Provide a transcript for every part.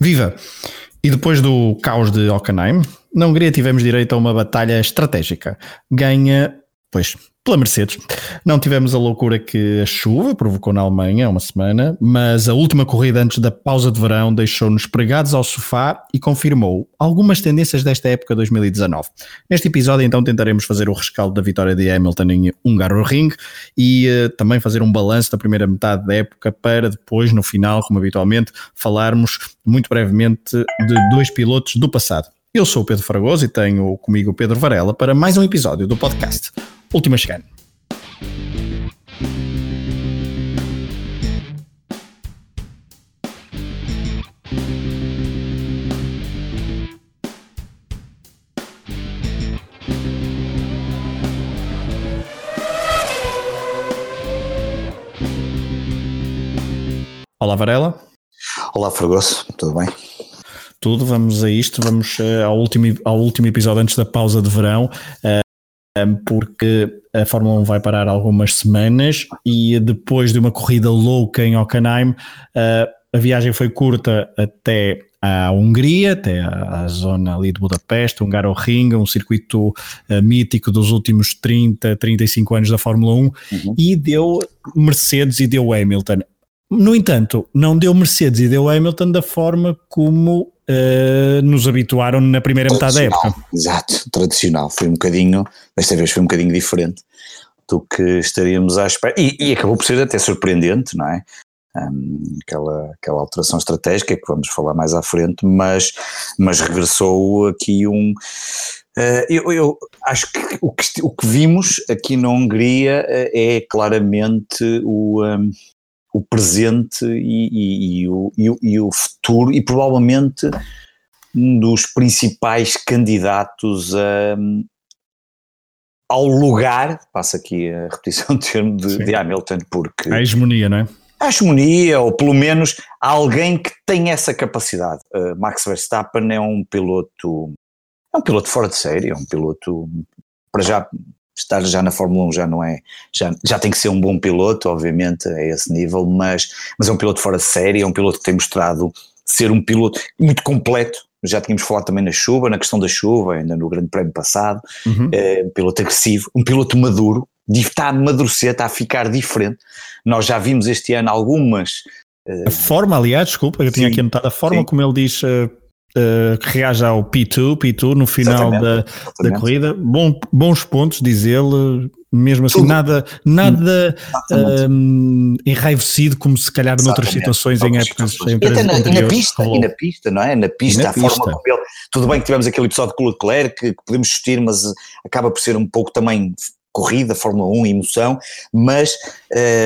Viva! E depois do caos de Hockenheim, na Hungria tivemos direito a uma batalha estratégica. Ganha, pois, pela Mercedes. Não tivemos a loucura que a chuva provocou na Alemanha há uma semana, mas a última corrida antes da pausa de verão deixou-nos pregados ao sofá e confirmou algumas tendências desta época 2019. Neste episódio, então, tentaremos fazer o rescaldo da vitória de Hamilton em Hungaroring e uh, também fazer um balanço da primeira metade da época para depois, no final, como habitualmente, falarmos muito brevemente de dois pilotos do passado. Eu sou o Pedro Fragoso e tenho comigo o Pedro Varela para mais um episódio do podcast Última Chegada. Olá Varela. Olá Fragoso, tudo bem? Tudo, vamos a isto, vamos uh, ao, último, ao último episódio antes da pausa de verão, uh, porque a Fórmula 1 vai parar algumas semanas e depois de uma corrida louca em Hockenheim, uh, a viagem foi curta até à Hungria, até à, zona ali de Budapeste, Hungaroring, um circuito uh, mítico dos últimos 30, 35 anos da Fórmula 1, uhum. e deu Mercedes e deu Hamilton. No entanto, não deu Mercedes e deu Hamilton da forma como uh, nos habituaram na primeira metade da época. Exato, tradicional. Foi um bocadinho, desta vez foi um bocadinho diferente do que estaríamos à espera. E, e acabou por ser até surpreendente, não é? Um, aquela, aquela alteração estratégica que vamos falar mais à frente, mas, mas regressou aqui um. Uh, eu, eu, acho que o, que o que vimos aqui na Hungria uh, é claramente o, um, o presente e, e, e, o, e, o, futuro, e provavelmente um dos principais candidatos a, ao lugar, passa aqui a repetição do termo de, de, Hamilton, porque. A hegemonia, não é? A hegemonia, ou pelo menos alguém que tem essa capacidade. Uh, Max Verstappen é um piloto. É um piloto fora de série, é um piloto. Para já estar já na Fórmula 1 já não é, já, já tem que ser um bom piloto, obviamente, a esse nível, mas, mas é um piloto fora de série, é um piloto que tem mostrado ser um piloto muito completo, já tínhamos falado também na chuva, na questão da chuva, ainda no grande prémio passado, uhum. é, um piloto agressivo, um piloto maduro, está a amadurecer, está a ficar diferente, nós já vimos este ano algumas... Uh, a forma, aliás, desculpa, eu tinha sim, aqui anotado, a forma sim. como ele diz... Uh Uh, que reage ao P2, P2 no final da, da corrida. Bom, bons pontos, diz ele, mesmo assim, Tudo. nada, nada um, enraivecido como se calhar Exatamente. noutras situações em épocas situações. E até na, e na pista, e na pista, não é? Na pista, na a pista. forma como ele. Tudo bem que tivemos aquele episódio com o Leclerc que, que podemos discutir, mas acaba por ser um pouco também corrida, Fórmula 1, emoção, mas,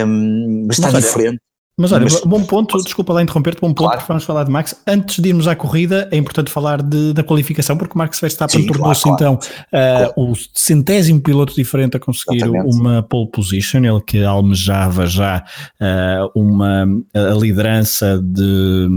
um, mas está mas, diferente. Mas olha, Mas, bom ponto, desculpa lá interromper-te, bom ponto, claro. porque vamos falar de Max. Antes de irmos à corrida, é importante falar de, da qualificação, porque Max Verstappen tornou-se claro, então claro. Uh, o centésimo piloto diferente a conseguir Exatamente. uma pole position, ele que almejava já uh, uma a liderança de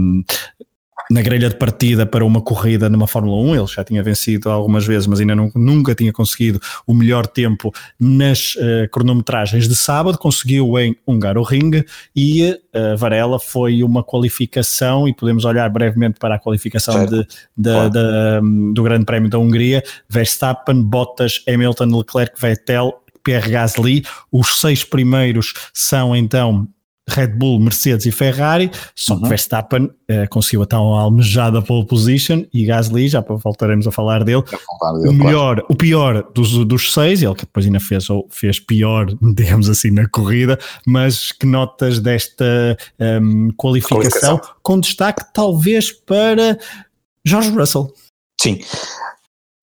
na grelha de partida para uma corrida numa Fórmula 1. Ele já tinha vencido algumas vezes, mas ainda não, nunca tinha conseguido o melhor tempo nas uh, cronometragens de sábado. Conseguiu em Hungaroring e uh, Varela foi uma qualificação, e podemos olhar brevemente para a qualificação de, de, claro. de, do Grande Prémio da Hungria. Verstappen, Bottas, Hamilton, Leclerc, Vettel, Pierre Gasly. Os seis primeiros são então Red Bull, Mercedes e Ferrari, só que uhum. Verstappen uh, conseguiu a tão almejada pole position e Gasly, já voltaremos a falar dele, dele o melhor, claro. o pior dos, dos seis, ele que depois ainda fez, fez pior, digamos assim, na corrida, mas que notas desta um, ehm, qualificação, qualificação, com destaque talvez para George Russell. Sim,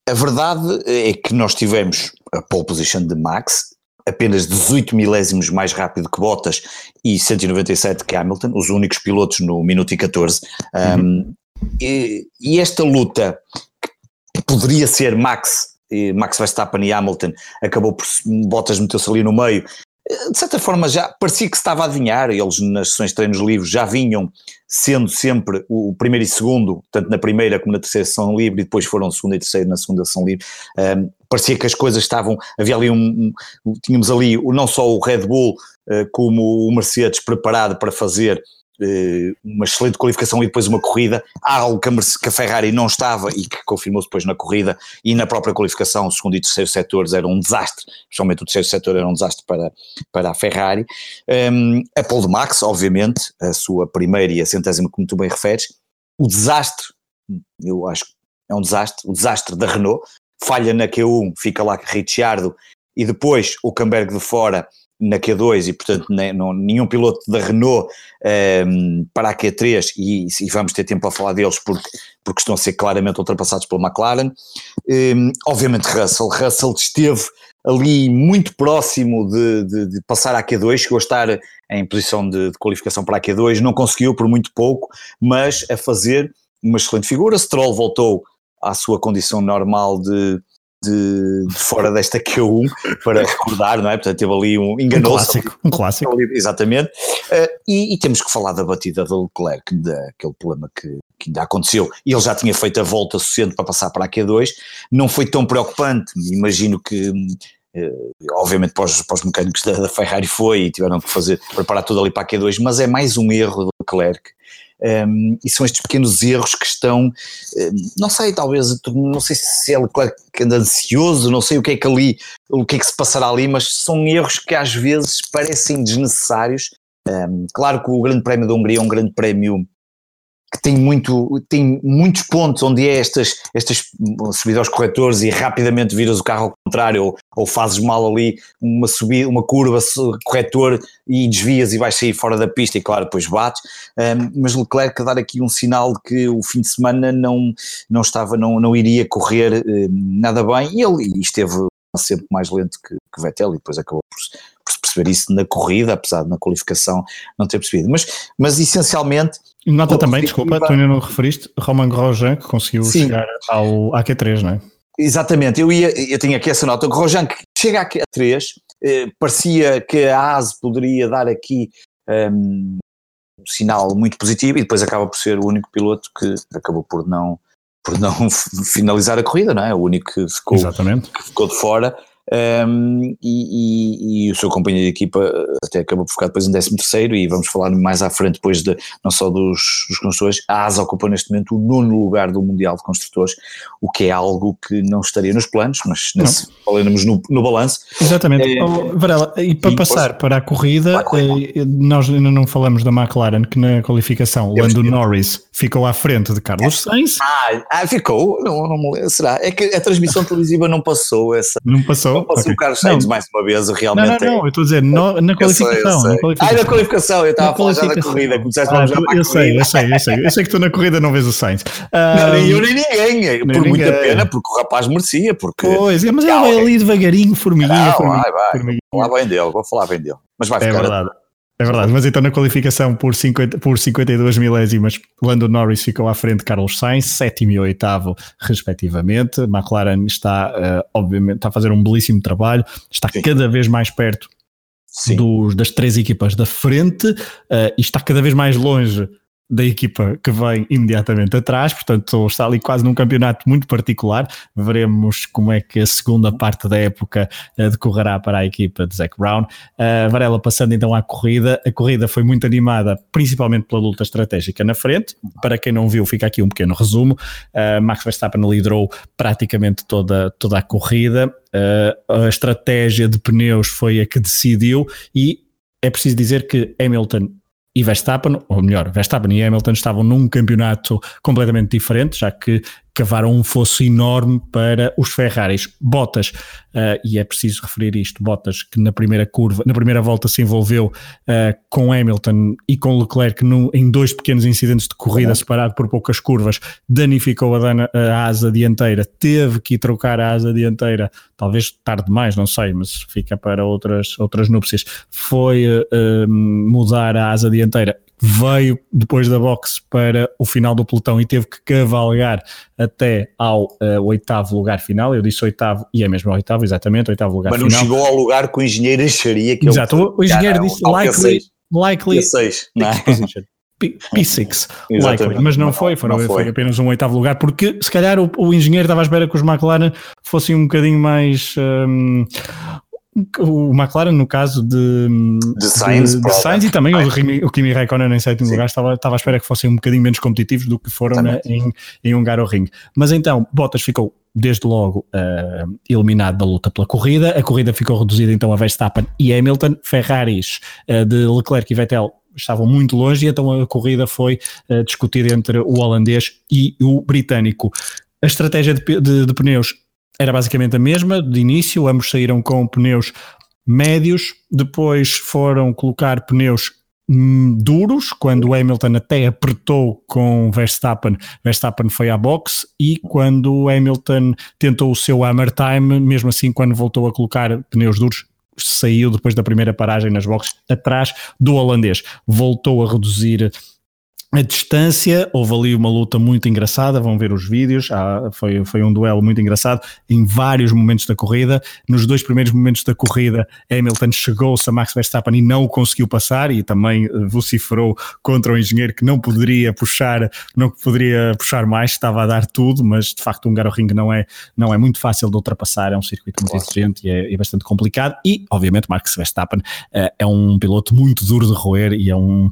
a verdade é que nós tivemos a pole position de Max apenas 18 milésimos mais rápido que Bottas e 197 que Hamilton, os únicos pilotos no minuto e 14. Uhum. Um, e, e, esta luta que poderia ser Max, Max Verstappen e Hamilton, acabou por Bottas meteu-se ali no meio. De certa forma já parecia que se estava a adivinhar, eles nas sessões de treinos livres já vinham sendo sempre o primeiro e segundo, tanto na primeira como na terceira sessão livre, e depois foram segunda e terceira na segunda sessão livre. Um, parecia que as coisas estavam, havia ali um, um tínhamos ali não só o Red Bull uh, como o Mercedes preparado para fazer uma excelente qualificação e depois uma corrida, algo que a Ferrari não estava e que confirmou-se depois na corrida e na própria qualificação, o segundo e terceiro setores era um desastre, especialmente o terceiro setor era um desastre para, para a Ferrari. Um, a Paul de Max, obviamente, a sua primeira e a centésima, como tu bem referes, o desastre, eu acho que é um desastre, o desastre da Renault, falha na Q1, fica lá Ricciardo e depois o Camberg de fora na Q2 e portanto não, nenhum piloto da Renault um, ehm, para a Q3 e, e, vamos ter tempo a falar deles porque, porque estão a ser claramente ultrapassados pela McLaren. Um, ehm, obviamente Russell, Russell esteve ali muito próximo de, de, de, passar à Q2, chegou a estar em posição de, de, qualificação para a Q2, não conseguiu por muito pouco, mas a fazer uma excelente figura. Stroll voltou à sua condição normal de de, de, fora desta Q1 para recordar, não é? Portanto, teve ali um enganoso. Um clássico, um clássico. Exatamente. Uh, e, e, temos que falar da batida do Leclerc, daquele problema que, que ainda aconteceu. Ele já tinha feito a volta suficiente para passar para a Q2. Não foi tão preocupante, imagino que. Uh, obviamente para os, para os mecânicos da, da, Ferrari foi e tiveram que fazer, preparar tudo ali para a Q2, mas é mais um erro do Leclerc um, e são estes pequenos erros que estão, um, não sei, talvez, não sei se é Leclerc anda ansioso, não sei o que é que ali, o que é que se passará ali, mas são erros que às vezes parecem desnecessários. Um, claro que o Grande Prémio da Hungria é um grande prémio que tem, muito, tem muitos pontos onde é estas, estas subidas aos corretores e rapidamente viras o carro ao contrário ou, ou fazes mal ali uma subida, uma curva, corretor e desvias e vais sair fora da pista e claro depois bates, um, mas Leclerc a dar aqui um sinal de que o fim de semana não, não estava, não, não iria correr um, nada bem. E ele esteve sempre mais lento que, que Vettel e depois acabou por perceber isso na corrida, apesar de na qualificação não ter percebido, mas, mas essencialmente Nota também, desculpa, tu ainda não referiste, Roman Grosjean, que conseguiu Sim. chegar ao AQ3, não é? Exatamente, eu, ia, eu tinha aqui essa nota. O Grosjean que chega a AQ3, eh, parecia que a ASE poderia dar aqui um, um sinal muito positivo e depois acaba por ser o único piloto que acabou por não, por não finalizar a corrida, não é? O único que ficou, que ficou de fora um, e, e, e, o seu companheiro de equipa eh, até acabou por ficar depois em 13 terceiro e vamos falar mais à frente depois de, não só dos, dos construtores, a ASA ocupa neste momento o nono lugar do Mundial de Construtores, o que é algo que não estaria nos planos, mas nesse, falamos no, no balanço. Exatamente. É, oh, Varela, e para e passar depois, para a corrida, eh, nós ainda não falamos da McLaren, que na qualificação Lando Norris ficou à frente de Carlos Sainz. Ah, ah ficou? Não, não. Será? É que a transmissão televisiva não passou essa. Não passou? Não passou okay. o Carlos Sainz mais uma vez, realmente. Não, não, não, eu estou a dizer no, na, qualificação, sei, sei. Ah, na qualificação, eu estava a falar já da corrida. Começaste ah, eu, eu sei, eu sei, eu sei. Eu sei que tu na corrida não vês o Sainz. não, nem eu nem ninguém. por ninguém. muita pena, porque o rapaz merecia. Porque, pois, é, mas ele vai ali devagarinho, formiguinha, formiguinha. Vai, vai. Formiguinha. Vou falar bem dele, vou falar bem dele. Mas vai é ficar. Verdade. É verdade, mas então na qualificação por, 50, por 52 milésimas, Lando Norris ficou à frente de Carlos Sainz, sétimo e oitavo, respectivamente. McLaren está, uh, obviamente, está a fazer um belíssimo trabalho, está Sim. cada vez mais perto dos, das três equipas da frente uh, e está cada vez mais longe da equipa que vem imediatamente atrás, portanto está ali quase num campeonato muito particular. Veremos como é que a segunda parte da época uh, decorrerá para a equipa de Zac Brown. Uh, Varela passando então à corrida, a corrida foi muito animada, principalmente pela luta estratégica na frente. Para quem não viu, fica aqui um pequeno resumo. Uh, Max Verstappen liderou praticamente toda, toda a corrida. a estratégia de pneus foi a que decidiu e é preciso dizer que Hamilton e Verstappen, ou melhor, Verstappen e Hamilton estavam num campeonato completamente diferente, já que cavaram um fosso enorme para os Ferraris. Bottas, uh, e é preciso referir isto, Bottas que na primeira curva, na primeira volta se envolveu uh, com Hamilton e com Leclerc no, em dois pequenos incidentes de corrida uhum. separado por poucas curvas, danificou a, dana, a, asa dianteira, teve que trocar a asa dianteira, talvez tarde demais, não sei, mas fica para outras, outras núpcias, foi uh, mudar a asa dianteira veio depois da boxe para o final do pelotão e teve que cavalgar até ao uh, oitavo lugar final. Eu disse oitavo e é mesmo oitavo, exatamente, oitavo lugar Mas final. Mas não chegou ao lugar que o engenheiro acharia que Exato, o, o engenheiro disse likely, likely P6, não é? P6, likely, mas não foi, foram, não foi. foi. apenas um oitavo lugar, porque se calhar o, o engenheiro estava à espera que os McLaren fossem um bocadinho mais um, o McLaren no caso de, de Sainz, de, de Sainz e também o, o Kimi Raikkonen em sétimo lugar estava, estava à espera que fossem um bocadinho menos competitivos do que foram na, em, em Hungaroring. Mas então, Bottas ficou desde logo uh, eliminado da luta pela corrida, a corrida ficou reduzida então a Verstappen e Hamilton, Ferraris uh, de Leclerc e Vettel estavam muito longe, e então a corrida foi uh, discutida entre o holandês e o britânico. A estratégia de, de, de pneus era basicamente a mesma de início, ambos saíram com pneus médios, depois foram colocar pneus hum, duros, quando Hamilton até apertou com Verstappen, Verstappen foi à box e quando Hamilton tentou o seu hammer time, mesmo assim quando voltou a colocar pneus duros, saiu depois da primeira paragem nas boxes atrás do holandês. Voltou a reduzir a distância, houve ali uma luta muito engraçada, vão ver os vídeos, ah, foi, foi um duelo muito engraçado em vários momentos da corrida. Nos dois primeiros momentos da corrida, Hamilton chegou-se a Max Verstappen e não o conseguiu passar e também eh, vociferou contra o engenheiro que não poderia puxar, não poderia puxar mais, estava a dar tudo, mas de facto um Ring não é, não é muito fácil de ultrapassar, é um circuito muito exigente e é, é, bastante complicado e obviamente Max Verstappen é, é um piloto muito duro de roer e é um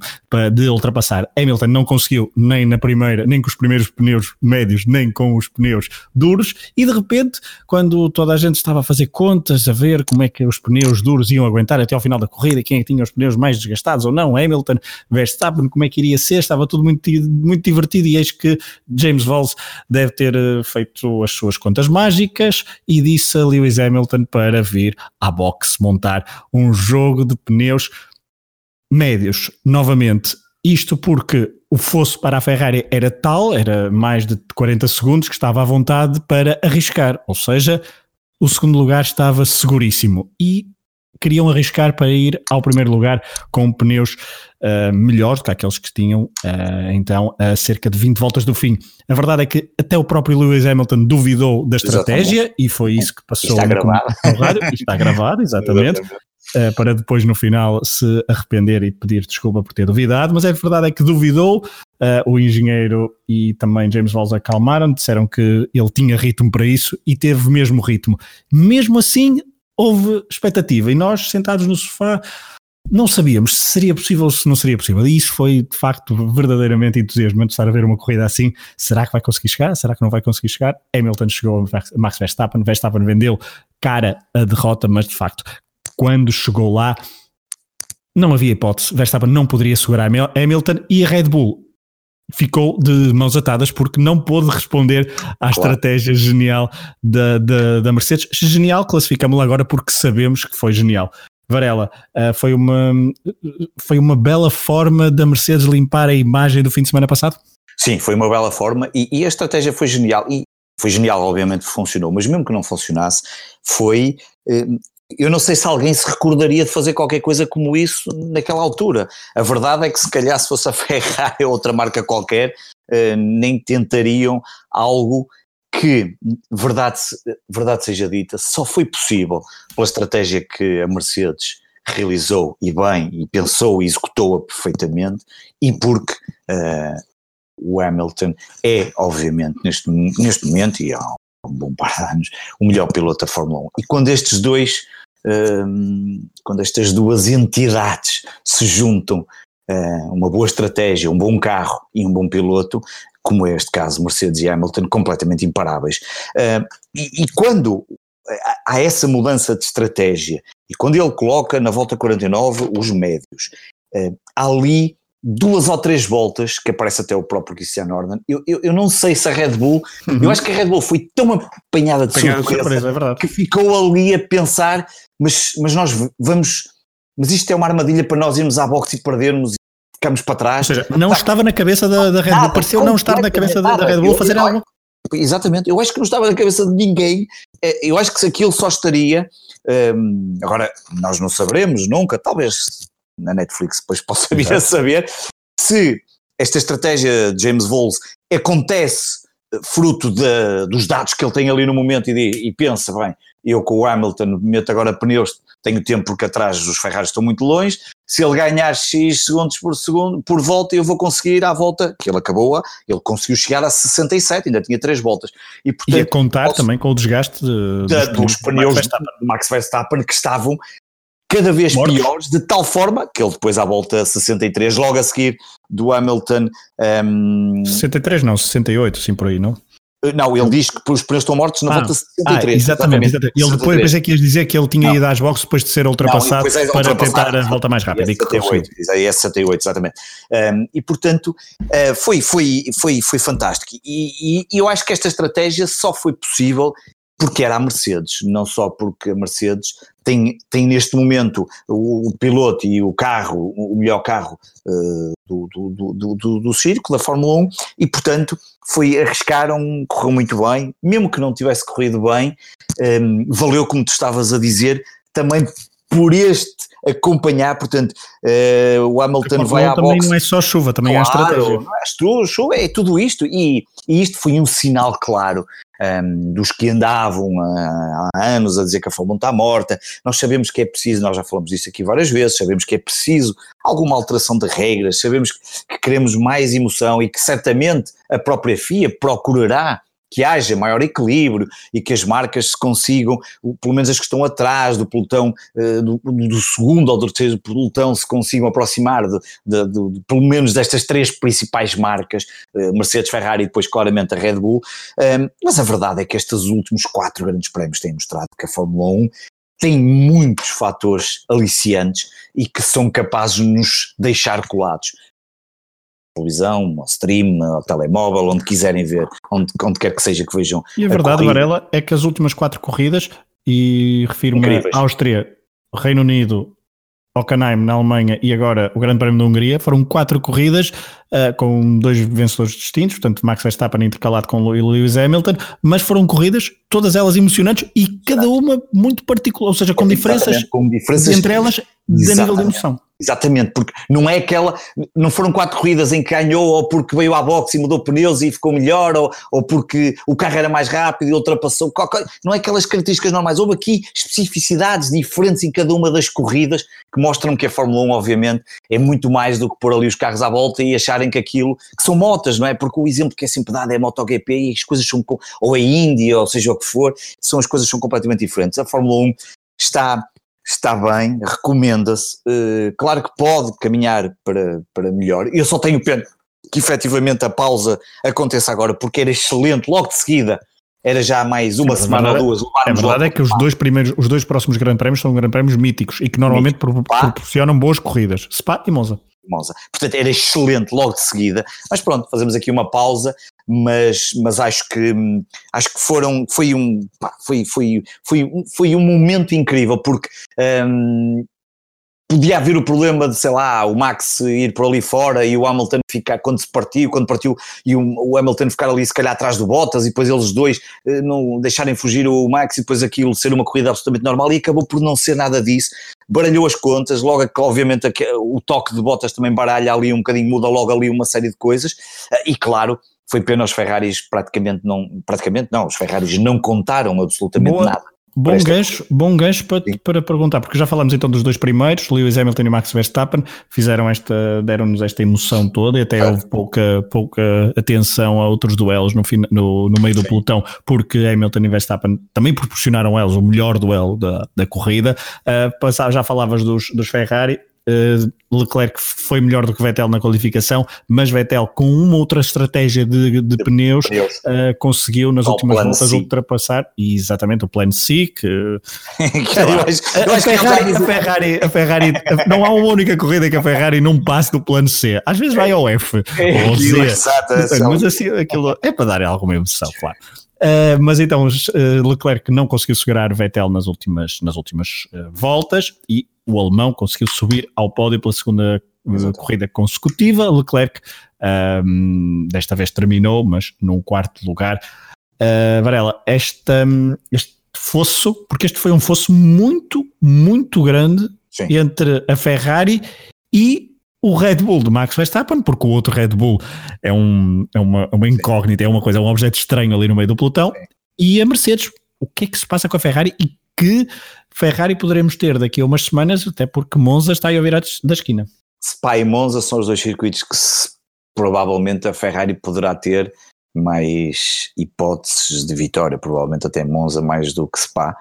de ultrapassar. Hamilton não conseguiu nem na primeira, nem com os primeiros pneus médios, nem com os pneus duros, e de repente, quando toda a gente estava a fazer contas, a ver como é que os pneus duros iam aguentar até ao final da corrida, quem é tinha os pneus mais desgastados ou não, Hamilton, Verstappen, como é que iria ser, estava tudo muito, muito divertido, e eis que James Valls deve ter eh, feito as suas contas mágicas e disse a Lewis Hamilton para vir à box montar um jogo de pneus médios. Novamente, isto porque o fosso para a Ferrari era tal, era mais de 40 segundos, que estava à vontade para arriscar, ou seja, o segundo lugar estava seguríssimo e queriam arriscar para ir ao primeiro lugar com pneus uh, melhores do que aqueles que tinham uh, então a cerca de 20 voltas do fim. A verdade é que até o próprio Lewis Hamilton duvidou da estratégia exatamente. e foi isso que passou está gravado. rádio. Está gravado, exatamente. Uh, para depois no final se arrepender e pedir desculpa por ter duvidado, mas a verdade é que duvidou, uh, o engenheiro e também James Walls acalmaram, disseram que ele tinha ritmo para isso e teve mesmo ritmo. Mesmo assim, houve expectativa e nós sentados no sofá não sabíamos se seria possível ou se não seria possível. E isso foi de facto verdadeiramente entusiasmante estar a ver uma corrida assim. Será que vai conseguir chegar? Será que não vai conseguir chegar? Hamilton chegou a Max Verstappen, Verstappen vendeu cara a derrota, mas de facto quando chegou lá, não havia hipótese. Verstappen não poderia segurar Hamilton e a Red Bull ficou de mãos atadas porque não pôde responder à claro. estratégia genial da, da, da Mercedes. Genial, classificamos-la agora porque sabemos que foi genial. Varela, uh, foi, uma, foi uma bela forma da Mercedes limpar a imagem do fim de semana passado? Sim, foi uma bela forma e, e a estratégia foi genial. E foi genial, obviamente funcionou, mas mesmo que não funcionasse, foi eh, eu não sei se alguém se recordaria de fazer qualquer coisa como isso naquela altura. A verdade é que se calhar se fosse a Ferrari ou outra marca qualquer, uh, nem tentariam algo que, verdade, verdade seja dita, só foi possível pela estratégia que a Mercedes realizou e bem, e pensou e executou-a perfeitamente, e porque uh, o Hamilton é, obviamente, neste, neste momento, e há um bom par de anos, o melhor piloto da Fórmula 1. E quando estes dois quando estas duas entidades se juntam, ah, uma boa estratégia, um bom carro e um bom piloto, como é este caso, Mercedes e Hamilton, completamente imparáveis. Ah, e, e quando há essa mudança de estratégia, e quando ele coloca na volta 49 os médios, ali duas ou três voltas, que aparece até o próprio Christian Horner, eu, eu, eu, não sei se a Red Bull, uhum. eu acho que a Red Bull foi tão apanhada de apanhada surpresa, surpresa é que ficou ali a pensar, mas, mas nós vamos, mas isto é uma armadilha para nós irmos à boxe e perdermos e ficarmos para trás. Ou seja, não tá. estava na cabeça da, da Red Bull, nada, pareceu não estar na cabeça da, da Red Bull fazer algo. Exatamente, eu acho que não estava na cabeça de ninguém, é, eu acho que se aquilo só estaria, hum, agora nós não saberemos nunca, talvez na Netflix depois possa vir a saber, se esta estratégia de James Voles acontece eh, fruto de, dos dados que ele tem ali no momento e, de, e pensa, bem, eu com o Hamilton meto agora pneus, tenho tempo porque atrás os Ferrari estão muito longe, se ele ganhar X segundos por segundo, por volta, eu vou conseguir ir à volta, que ele acabou, ele conseguiu chegar a 67, ainda tinha 3 voltas. E, portanto, e a contar posso, também com o desgaste de, dos, dos pneus do Max Verstappen que estavam cada vez Mortos. piores, de tal forma que ele depois à volta 63, logo a seguir do Hamilton... Um, 63 não, 68, sim por aí, não? Não, ele diz que os pneus estão mortos na ah, volta 63. Ah, exatamente, exatamente. Ele depois pensei que ias dizer que ele tinha não. ido às boxes depois de ser ultrapassado não, é para tentar a volta mais rápida. E 68, é 68, exatamente. Um, e portanto, uh, foi, foi, foi, foi fantástico. E, e, e eu acho que esta estratégia só foi possível porque era a Mercedes, não só porque a Mercedes tem, tem neste momento o, o piloto e o carro, o melhor carro uh, do, do, do, do, do circo, da Fórmula 1, e portanto foi, arriscaram, correu muito bem, mesmo que não tivesse corrido bem, um, ehm, valeu como tu estavas a dizer, também por este acompanhar, portanto, uh, o Hamilton vai à também boxe. não é só chuva, também claro, é estratégia. Não é chuva, é tudo isto, e, e isto foi um sinal claro um, dos que andavam há, há, anos a dizer que a Fórmula 1 está morta. Nós sabemos que é preciso, nós já falamos disso aqui várias vezes, sabemos que é preciso alguma alteração de regras, sabemos que, que queremos mais emoção e que certamente a própria FIA procurará que haja maior equilíbrio e que as marcas se consigam, pelo menos as que estão atrás do pelotão, eh, do, do segundo do terceiro pelotão, se consigam aproximar de, de, de, pelo menos destas três principais marcas, eh, Mercedes, Ferrari e depois claramente a Red Bull. Mas a verdade é que estes últimos quatro grandes prémios têm mostrado que a Fórmula 1 tem muitos fatores aliciantes e que são capazes de nos deixar colados televisão, ao stream, ao telemóvel, onde quiserem ver, onde, onde quer que seja que vejam. E a, a verdade, corrida. Varela, é que as últimas quatro corridas, e refiro-me a Áustria, Reino Unido, Hockenheim na Alemanha e agora o Grande Prémio da Hungria, foram quatro corridas uh, com dois vencedores distintos, portanto Max Verstappen intercalado com Lewis Hamilton, mas foram corridas, todas elas emocionantes e cada uma muito particular, ou seja, com diferenças, com diferenças entre elas de nível de emoção. Exatamente, porque não é aquela, não foram quatro corridas em que ganhou ou porque veio à boxe e mudou pneus e ficou melhor ou, ou porque o carro era mais rápido e ultrapassou, não é aquelas características normais, houve aqui especificidades diferentes em cada uma das corridas que mostram que a Fórmula 1 obviamente é muito mais do que pôr ali os carros à volta e acharem que aquilo, que são motas, não é? Porque o exemplo que é sempre dado é a MotoGP e as coisas são, ou a Índia ou seja o que for, são as coisas são completamente diferentes. A Fórmula 1 está está bem, recomenda-se. Uh, claro que pode caminhar para, para melhor. Eu só tenho pena que efetivamente a pausa aconteça agora, porque era excelente, logo de seguida. Era já mais uma semana ou duas. A verdade é que os dois, primeiros, os dois próximos grandes prémios são grandes prémios míticos e que normalmente Mítico. proporcionam boas corridas. Spa e Monza. Portanto, era excelente logo de seguida. Mas pronto, fazemos aqui uma pausa, mas, mas acho que acho que foram foi um pá, foi, foi, foi, foi um momento incrível porque hum, podia haver o problema de, sei lá, o Max ir por ali fora e o Hamilton ficar, quando se partiu, quando partiu, e o, Hamilton ficar ali se calhar atrás do Bottas e depois eles dois eh, não deixarem fugir o Max e depois aquilo ser uma corrida absolutamente normal e acabou por não ser nada disso, baralhou as contas, logo que obviamente o toque de Bottas também baralha ali um bocadinho, muda logo ali uma série de coisas, eh, e claro, foi pena os Ferraris praticamente não, praticamente não, os Ferraris não contaram absolutamente Boa. nada Bom gancho, bom gancho para, para perguntar, porque já falamos então dos dois primeiros, Lewis Hamilton e Max Verstappen, fizeram esta, deram-nos esta emoção toda e até é. houve pouca, pouca atenção a outros duelos no, no, no meio do Sim. pelotão, porque Hamilton e Verstappen também proporcionaram eles o melhor duelo da, da corrida. Uh, já falavas dos, dos Ferrari, Leclerc foi melhor do que Vettel na qualificação, mas Vettel, com uma outra estratégia de, de pneus, uh, conseguiu nas últimas voltas C. ultrapassar e exatamente o plano C. Que, a, Ferrari, não há uma única corrida que a Ferrari não passe do plano C. Às vezes vai ao F é, ou Z, exato, mas assim aquilo é para dar alguma emoção, claro. Uh, mas então uh, Leclerc não conseguiu segurar Vettel nas últimas, nas últimas uh, voltas e o alemão conseguiu subir ao pódio pela segunda Exato. corrida consecutiva. Leclerc um, desta vez terminou, mas num quarto lugar. Varela, esta, este fosso, porque este foi um fosso muito, muito grande Sim. entre a Ferrari e o Red Bull de Max Verstappen, porque o outro Red Bull é, um, é uma, uma incógnita, é uma coisa, é um objeto estranho ali no meio do pelotão, e a Mercedes. O que é que se passa com a Ferrari e que Ferrari poderemos ter daqui a umas semanas, até porque Monza está aí a virar da esquina. Spa e Monza são os dois circuitos que se, provavelmente a Ferrari poderá ter mais hipóteses de vitória, provavelmente até Monza mais do que Spa.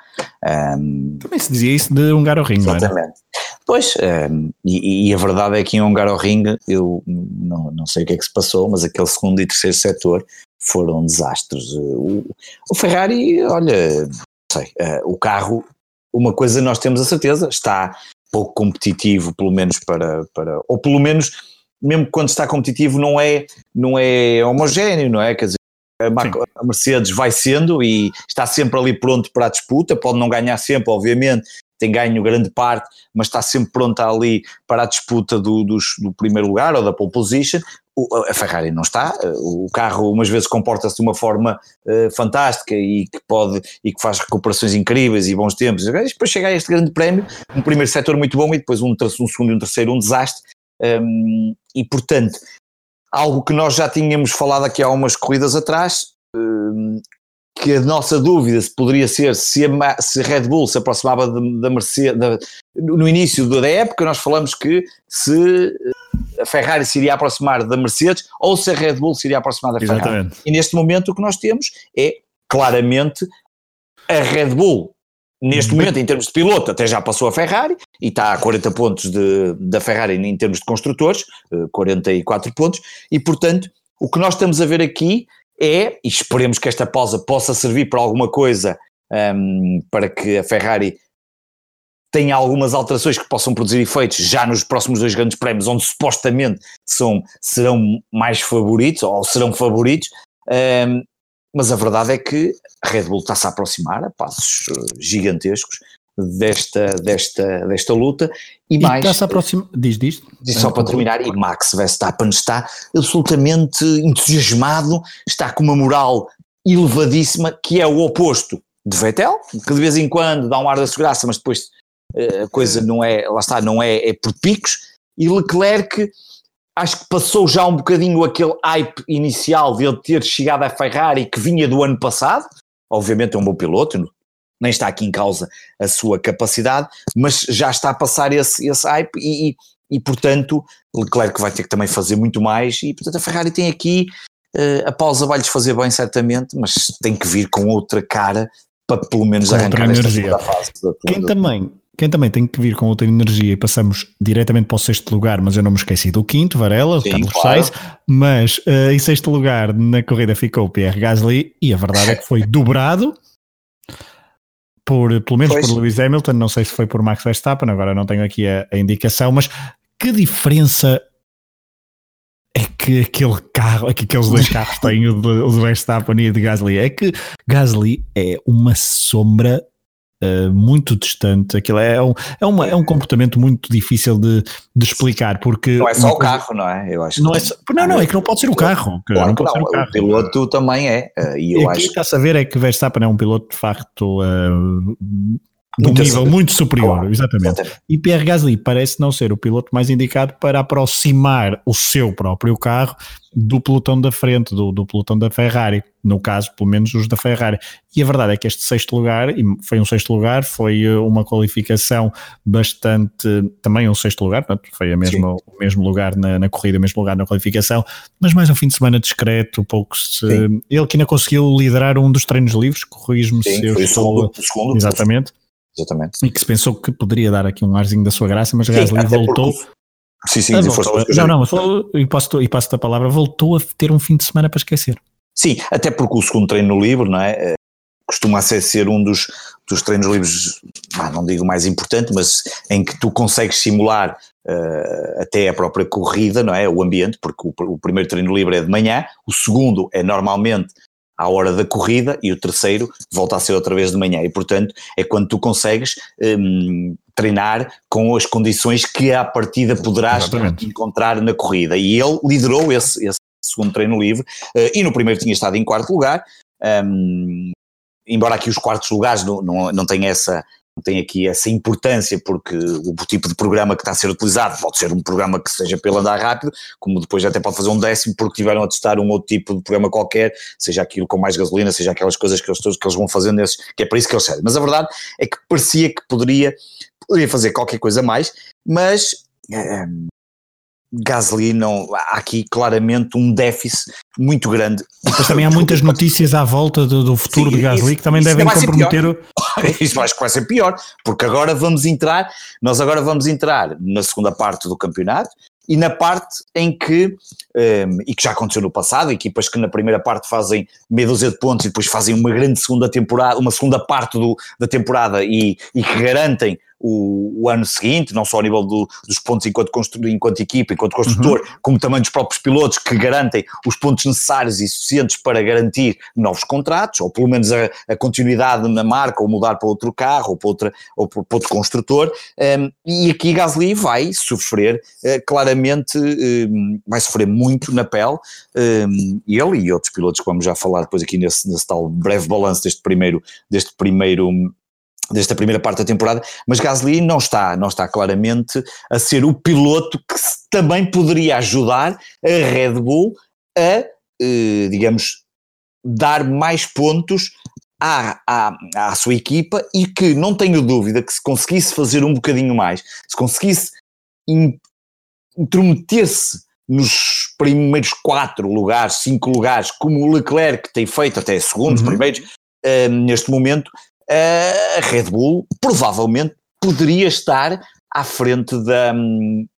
Um, Também se dizia isso de Hungaroring, não é? Exatamente. Pois, um, e, e, a verdade é que em Hungaroring, eu não, não sei o que é que se passou, mas aquele segundo e terceiro setor foram desastres. O, o Ferrari, olha, não sei, uh, o carro, uma coisa nós temos a certeza, está pouco competitivo, pelo menos para, para ou pelo menos mesmo quando está competitivo, não é, não é homogéneo, não é? Quer dizer, a, Mercedes vai sendo e está sempre ali pronto para a disputa, pode não ganhar sempre, obviamente, tem ganho grande parte, mas está sempre pronta ali para a disputa do, dos, do primeiro lugar ou da pole position. O, a Ferrari não está, o carro umas vezes comporta-se de uma forma uh, fantástica e que pode e que faz recuperações incríveis e bons tempos. E depois chega a este grande prémio, um primeiro setor muito bom e depois um, um segundo e um terceiro um desastre. Um, e, portanto, algo que nós já tínhamos falado aqui há umas corridas atrás, um, que a nossa dúvida se poderia ser se a, se a Red Bull se aproximava da Mercedes, da, no início da época nós falamos que se a Ferrari se iria aproximar da Mercedes ou se a Red Bull se iria aproximar da Ferrari. Exatamente. E neste momento o que nós temos é claramente a Red Bull Neste momento, em termos de piloto, até já passou a Ferrari e está a 40 pontos de, da Ferrari em termos de construtores, 44 eh, pontos, e portanto, o que nós estamos a ver aqui é, e esperemos que esta pausa possa servir para alguma coisa, um, ehm, para que a Ferrari tenha algumas alterações que possam produzir efeitos já nos próximos dois grandes prémios, onde supostamente são, serão mais favoritos, ou serão favoritos, um, ehm, mas a verdade é que a Red Bull está-se a aproximar a passos eh, gigantescos desta, desta, desta luta e, e mais. Está-se a aproximar, diz, diz. diz só para terminar, e Max Verstappen está absolutamente entusiasmado, está com uma moral elevadíssima, que é o oposto de Vettel, que de vez em quando dá um ar da segurança, mas depois eh, a coisa não é, lá está, não é, é por picos, e Leclerc acho que passou já um bocadinho aquele hype inicial de ele ter chegado à Ferrari que vinha do ano passado. Obviamente é um bom piloto, nem está aqui em causa a sua capacidade, mas já está a passar esse, esse hype e, e, e portanto Leclerc vai ter que também fazer muito mais e portanto a Ferrari tem aqui uh, a pausa vai-lhes fazer bem certamente, mas tem que vir com outra cara para pelo menos com arrancar esta segunda fase. Quem também quem também tem que vir com outra energia e passamos diretamente para o sexto lugar, mas eu não me esqueci do quinto, Varela, Sim, Carlos claro. Sainz, mas uh, em sexto lugar na corrida ficou o Pierre Gasly e a verdade é que foi dobrado por, pelo menos pois. por Lewis Hamilton, não sei se foi por Max Verstappen, agora não tenho aqui a, a indicação, mas que diferença é que aquele carro, é que aqueles dois carros têm, o de, o de Verstappen e o de Gasly, é que Gasly é uma sombra uh, muito distante. Aquilo é um, é, uma, é um comportamento muito difícil de, de explicar, porque. Não é só o carro, não é? Eu acho não, é só, não, não, é que não pode ser o carro. Claro não pode não, ser o, carro. o piloto também é. Uh, e eu e aqui acho... está a saber é que Verstappen é um piloto de facto. Uh, de um nível muito superior, exatamente. E Pierre Gasly parece não ser o piloto mais indicado para aproximar o seu próprio carro do pelotão da frente, do, do pelotão da Ferrari, no caso, pelo menos os da Ferrari. E a verdade é que este sexto lugar, e foi um sexto lugar, foi eh, uma qualificação bastante, também um sexto lugar, portanto, foi a mesma, o mesmo lugar na, na corrida, o mesmo lugar na qualificação, mas mais um fim de semana discreto, pouco se, ele que ainda conseguiu liderar um dos treinos livres, corrijo-me se eu estou... Segundo, segundo, exatamente. Exatamente. E que se pensou que poderia dar aqui um arzinho da sua graça, mas Gasly voltou. Porque... Sim, sim, ah, voltou, não, não, mas e passo, e passo a palavra, voltou a ter um fim de semana para esquecer. Sim, até porque o segundo treino livre, não é? Eh, costuma ser, ser um dos, dos treinos livres, não digo mais importante, mas em que tu consegues simular uh, até a própria corrida, não é? O ambiente, porque o, o primeiro treino livre é de manhã, o segundo é normalmente à hora da corrida e o terceiro volta a ser outra vez de manhã. E, portanto, é quando tu consegues um, treinar com as condições que à partida poderás Exatamente. encontrar na corrida. E ele liderou esse, esse segundo treino livre uh, e no primeiro tinha estado em quarto lugar. Um, embora aqui os quartos lugares não, não, não tenham essa, tem aqui essa importância porque o tipo de programa que está a ser utilizado pode ser um programa que seja pelo andar rápido, como depois até pode fazer um décimo porque tiveram a testar um outro tipo de programa qualquer, seja aquilo com mais gasolina, seja aquelas coisas que eles, que eles vão fazendo nesses, que é para isso que eles servem. Mas a verdade é que parecia que poderia, poderia fazer qualquer coisa mais, mas é, Gasly não, há aqui claramente um déficit muito grande. Mas também há muitas notícias à volta do, do futuro Sim, de Gasly isso, que também devem comprometer. O... Isso acho que vai ser pior, porque agora vamos entrar, nós agora vamos entrar na segunda parte do campeonato e na parte em que, um, ehm, e que já aconteceu no passado, equipas que na primeira parte fazem meia dúzia de pontos e depois fazem uma grande segunda temporada, uma segunda parte do, da temporada e, e que garantem o, o, ano seguinte, não só ao nível do, dos pontos enquanto, enquanto equipa, enquanto construtor, uhum. como também dos próprios pilotos que garantem os pontos necessários e suficientes para garantir novos contratos, ou pelo menos a, a continuidade na marca, ou mudar para outro carro, ou para, outra, ou para outro construtor, um, e aqui Gasly vai sofrer, uh, claramente, um, vai sofrer muito na pele, um, ele e outros pilotos que vamos já falar depois aqui nesse, nesse tal breve balanço deste primeiro, deste primeiro desta primeira parte da temporada, mas Gasly não está, não está claramente a ser o piloto que também poderia ajudar a Red Bull a, eh, digamos, dar mais pontos à, à, à sua equipa e que não tenho dúvida que se conseguisse fazer um bocadinho mais, se conseguisse intrometer-se nos primeiros quatro lugares, cinco lugares, como o Leclerc tem feito até segundos, uhum. primeiros, uh, neste momento, a Red Bull provavelmente poderia estar à frente da,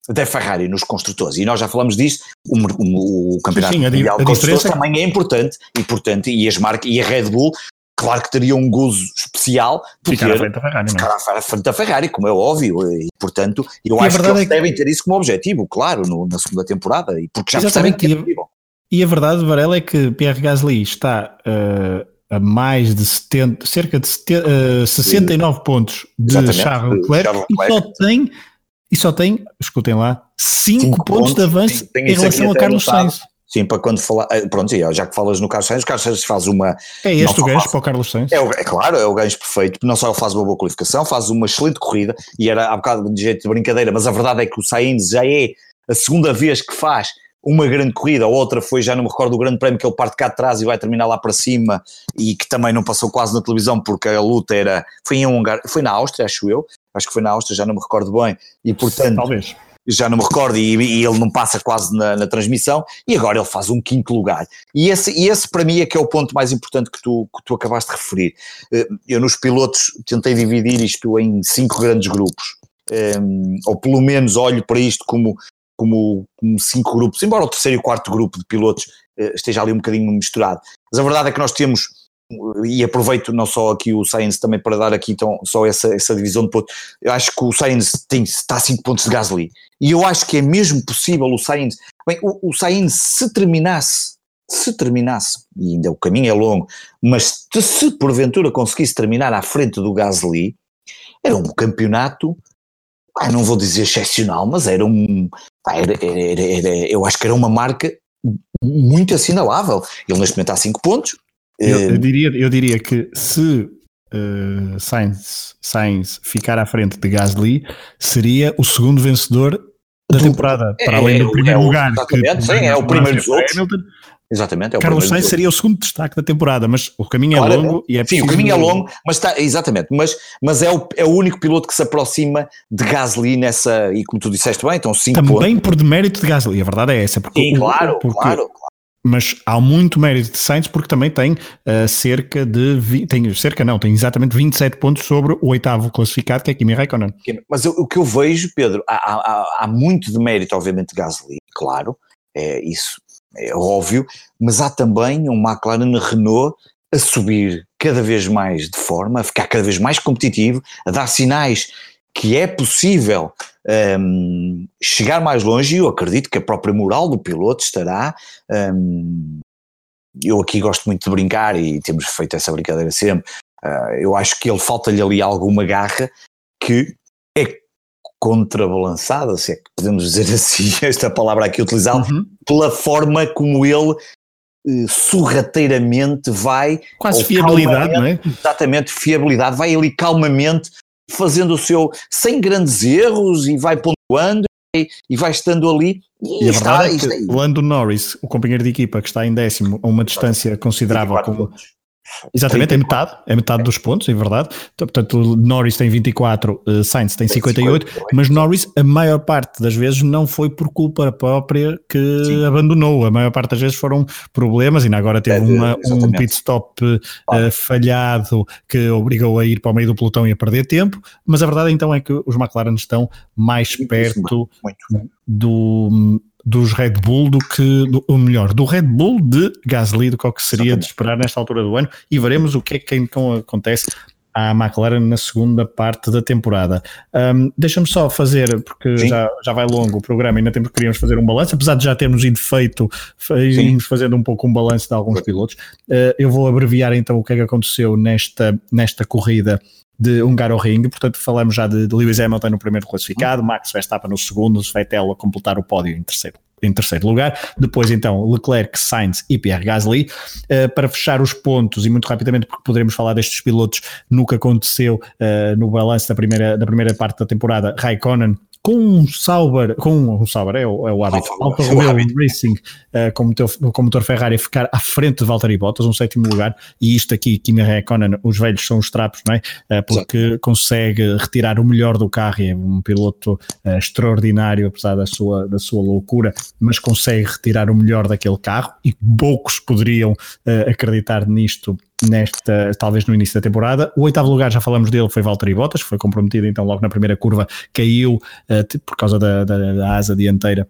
da Ferrari nos construtores. E nós já falamos disto, o, o, o campeonato sim, sim, mundial de construtores também é importante, e portanto, e, as marcas, e a Red Bull, claro que teria um gozo especial por ficar à frente da Ferrari, ficar à frente da Ferrari, como é óbvio, e portanto, eu e acho que eles é que... devem ter isso como objetivo, claro, no, na segunda temporada, e porque já Exatamente. percebem que é possível. E a verdade, Varela, é que Pierre Gasly está uh, a mais de 70, cerca de 70, uh, 69 pontos de Exatamente, Charles Leclerc, Charles Leclerc. E, só tem, e só tem, escutem lá, 5 pontos, pontos, de avanço tem, tem em relação a Carlos Sainz. Sim, para quando falar. Eh, pronto, já que falas no Carlos Sainz, o Carlos Sainz faz uma. É este o gancho faz, para o Carlos Sainz? É, é, claro, é o gancho perfeito, não só ele faz uma boa qualificação, faz uma excelente corrida, e era há bocado de jeito de brincadeira, mas a verdade é que o Sainz já é a segunda vez que faz uma grande corrida, a outra foi, já não me recordo, o grande prémio que ele parte cá atrás e vai terminar lá para cima e que também não passou quase na televisão porque a luta era, foi em Hungar, foi na Áustria, acho eu, acho que foi na Áustria, já não me recordo bem, e portanto... Talvez. Já não me recordo e, e ele não passa quase na, na, transmissão e agora ele faz um quinto lugar. E esse, e esse para mim é que é o ponto mais importante que tu, que tu acabaste de referir. Eh, eu nos pilotos tentei dividir isto em cinco grandes grupos. Um, ehm, ou pelo menos olho para isto como como, como, cinco grupos, embora o terceiro e o quarto grupo de pilotos uh, esteja ali um bocadinho misturado. Mas a verdade é que nós temos, e aproveito não só aqui o Sainz também para dar aqui então, só essa, essa divisão de pontos, eu acho que o Sainz tem, está a 5 pontos de Gasly, e eu acho que é mesmo possível o Sainz, bem, o, o Sainz se terminasse, se terminasse, e ainda o caminho é longo, mas se porventura conseguisse terminar à frente do Gasly, era um campeonato ah, não vou dizer excepcional, mas era um. Era, era, era, eu acho que era uma marca muito assinalável. Ele neste momento a 5 pontos. Eu, eu, eh, diria, eu diria que se uh, Sainz, Sainz ficar à frente de Gasly, seria o segundo vencedor da do, temporada, para além do é, primeiro é, lugar. Exatamente, sim, é o primeiro dos outros. Exatamente. É Carlos Sainz seria o segundo destaque da temporada, mas o caminho é longo e é Sim, o caminho é longo, mas está, exatamente, mas, mas é, o, é o único piloto que se aproxima de Gasly nessa, e como tu disseste bem, então 5 Também pontos. por demérito de Gasly, a verdade é essa. Porque, Sim, claro, porque, claro, claro. Mas há muito mérito de Sainz porque também tem uh, cerca de. Vi, tem cerca não, tem exatamente 27 pontos sobre o oitavo classificado, que é Kimi Raikkonen. Mas eu, o que eu vejo, Pedro, há, há, há muito de mérito, obviamente, de Gasly, claro, é isso é óbvio, mas há também um McLaren Renault a subir cada vez mais de forma, a ficar cada vez mais competitivo, a dar sinais que é possível um, chegar mais longe e eu acredito que a própria moral do piloto estará. Um, eu aqui gosto muito de brincar e temos feito essa brincadeira sempre. Uh, eu acho que ele falta-lhe ali alguma garra que contrabalançada, se é que podemos dizer assim, esta palavra aqui utilizada, uhum. pela forma como ele eh, sorrateiramente vai. Quase fiabilidade, não é? Exatamente, fiabilidade, vai ali calmamente fazendo o seu, sem grandes erros e vai pontuando e, e vai estando ali. E, e a verdade está, é que Lando Norris, o companheiro de equipa que está em décimo a uma distância considerável com, Exatamente, é metade, é metade dos pontos, é verdade. Então, portanto, Norris tem 24, uh, Sainz tem 58, 58, mas Norris, a maior parte das vezes, não foi por culpa própria que Sim. abandonou. A maior parte das vezes foram problemas, e agora teve é, uma, um pit stop uh, falhado que obrigou a ir para o meio do pelotão e a perder tempo. Mas a verdade então é que os McLaren estão mais perto muito. do dos Red Bull do que, do, ou melhor, do Red Bull de Gasly, do que, que seria de esperar nesta altura do ano, e veremos o que é que então acontece à McLaren na segunda parte da temporada. Um, Deixa-me só fazer, porque já, já vai longo o programa, ainda temos, queríamos fazer um balanço, apesar de já termos ido feito, íamos fazendo um pouco um balanço de alguns pilotos. Uh, eu vou abreviar então o que é que aconteceu nesta, nesta corrida de Hungaroring, portanto falamos já de, de, Lewis Hamilton no primeiro classificado, Max Verstappen no segundo, Vettel a completar o pódio em terceiro, em terceiro lugar, depois então Leclerc, Sainz e Pierre Gasly, uh, para fechar os pontos e muito rapidamente porque poderemos falar destes pilotos que aconteceu uh, no balanço da primeira, da primeira parte da temporada, Raikkonen com um Sauber, com um Sauber é o, é o hábito, Alfa Romeo Racing uh, com, motor, com motor Ferrari ficar à frente de Valtteri Bottas, um sétimo lugar, e isto aqui, Kimi Räikkönen, os velhos são os trapos, não é? Uh, porque Exato. consegue retirar o melhor do carro e é um piloto uh, extraordinário, apesar da sua, da sua loucura, mas consegue retirar o melhor daquele carro e poucos poderiam acreditar nisto nesta, talvez no início da temporada. O oitavo lugar, já falamos dele, foi Valtteri Bottas, foi comprometido então logo na primeira curva, caiu uh, por causa da, da, da asa dianteira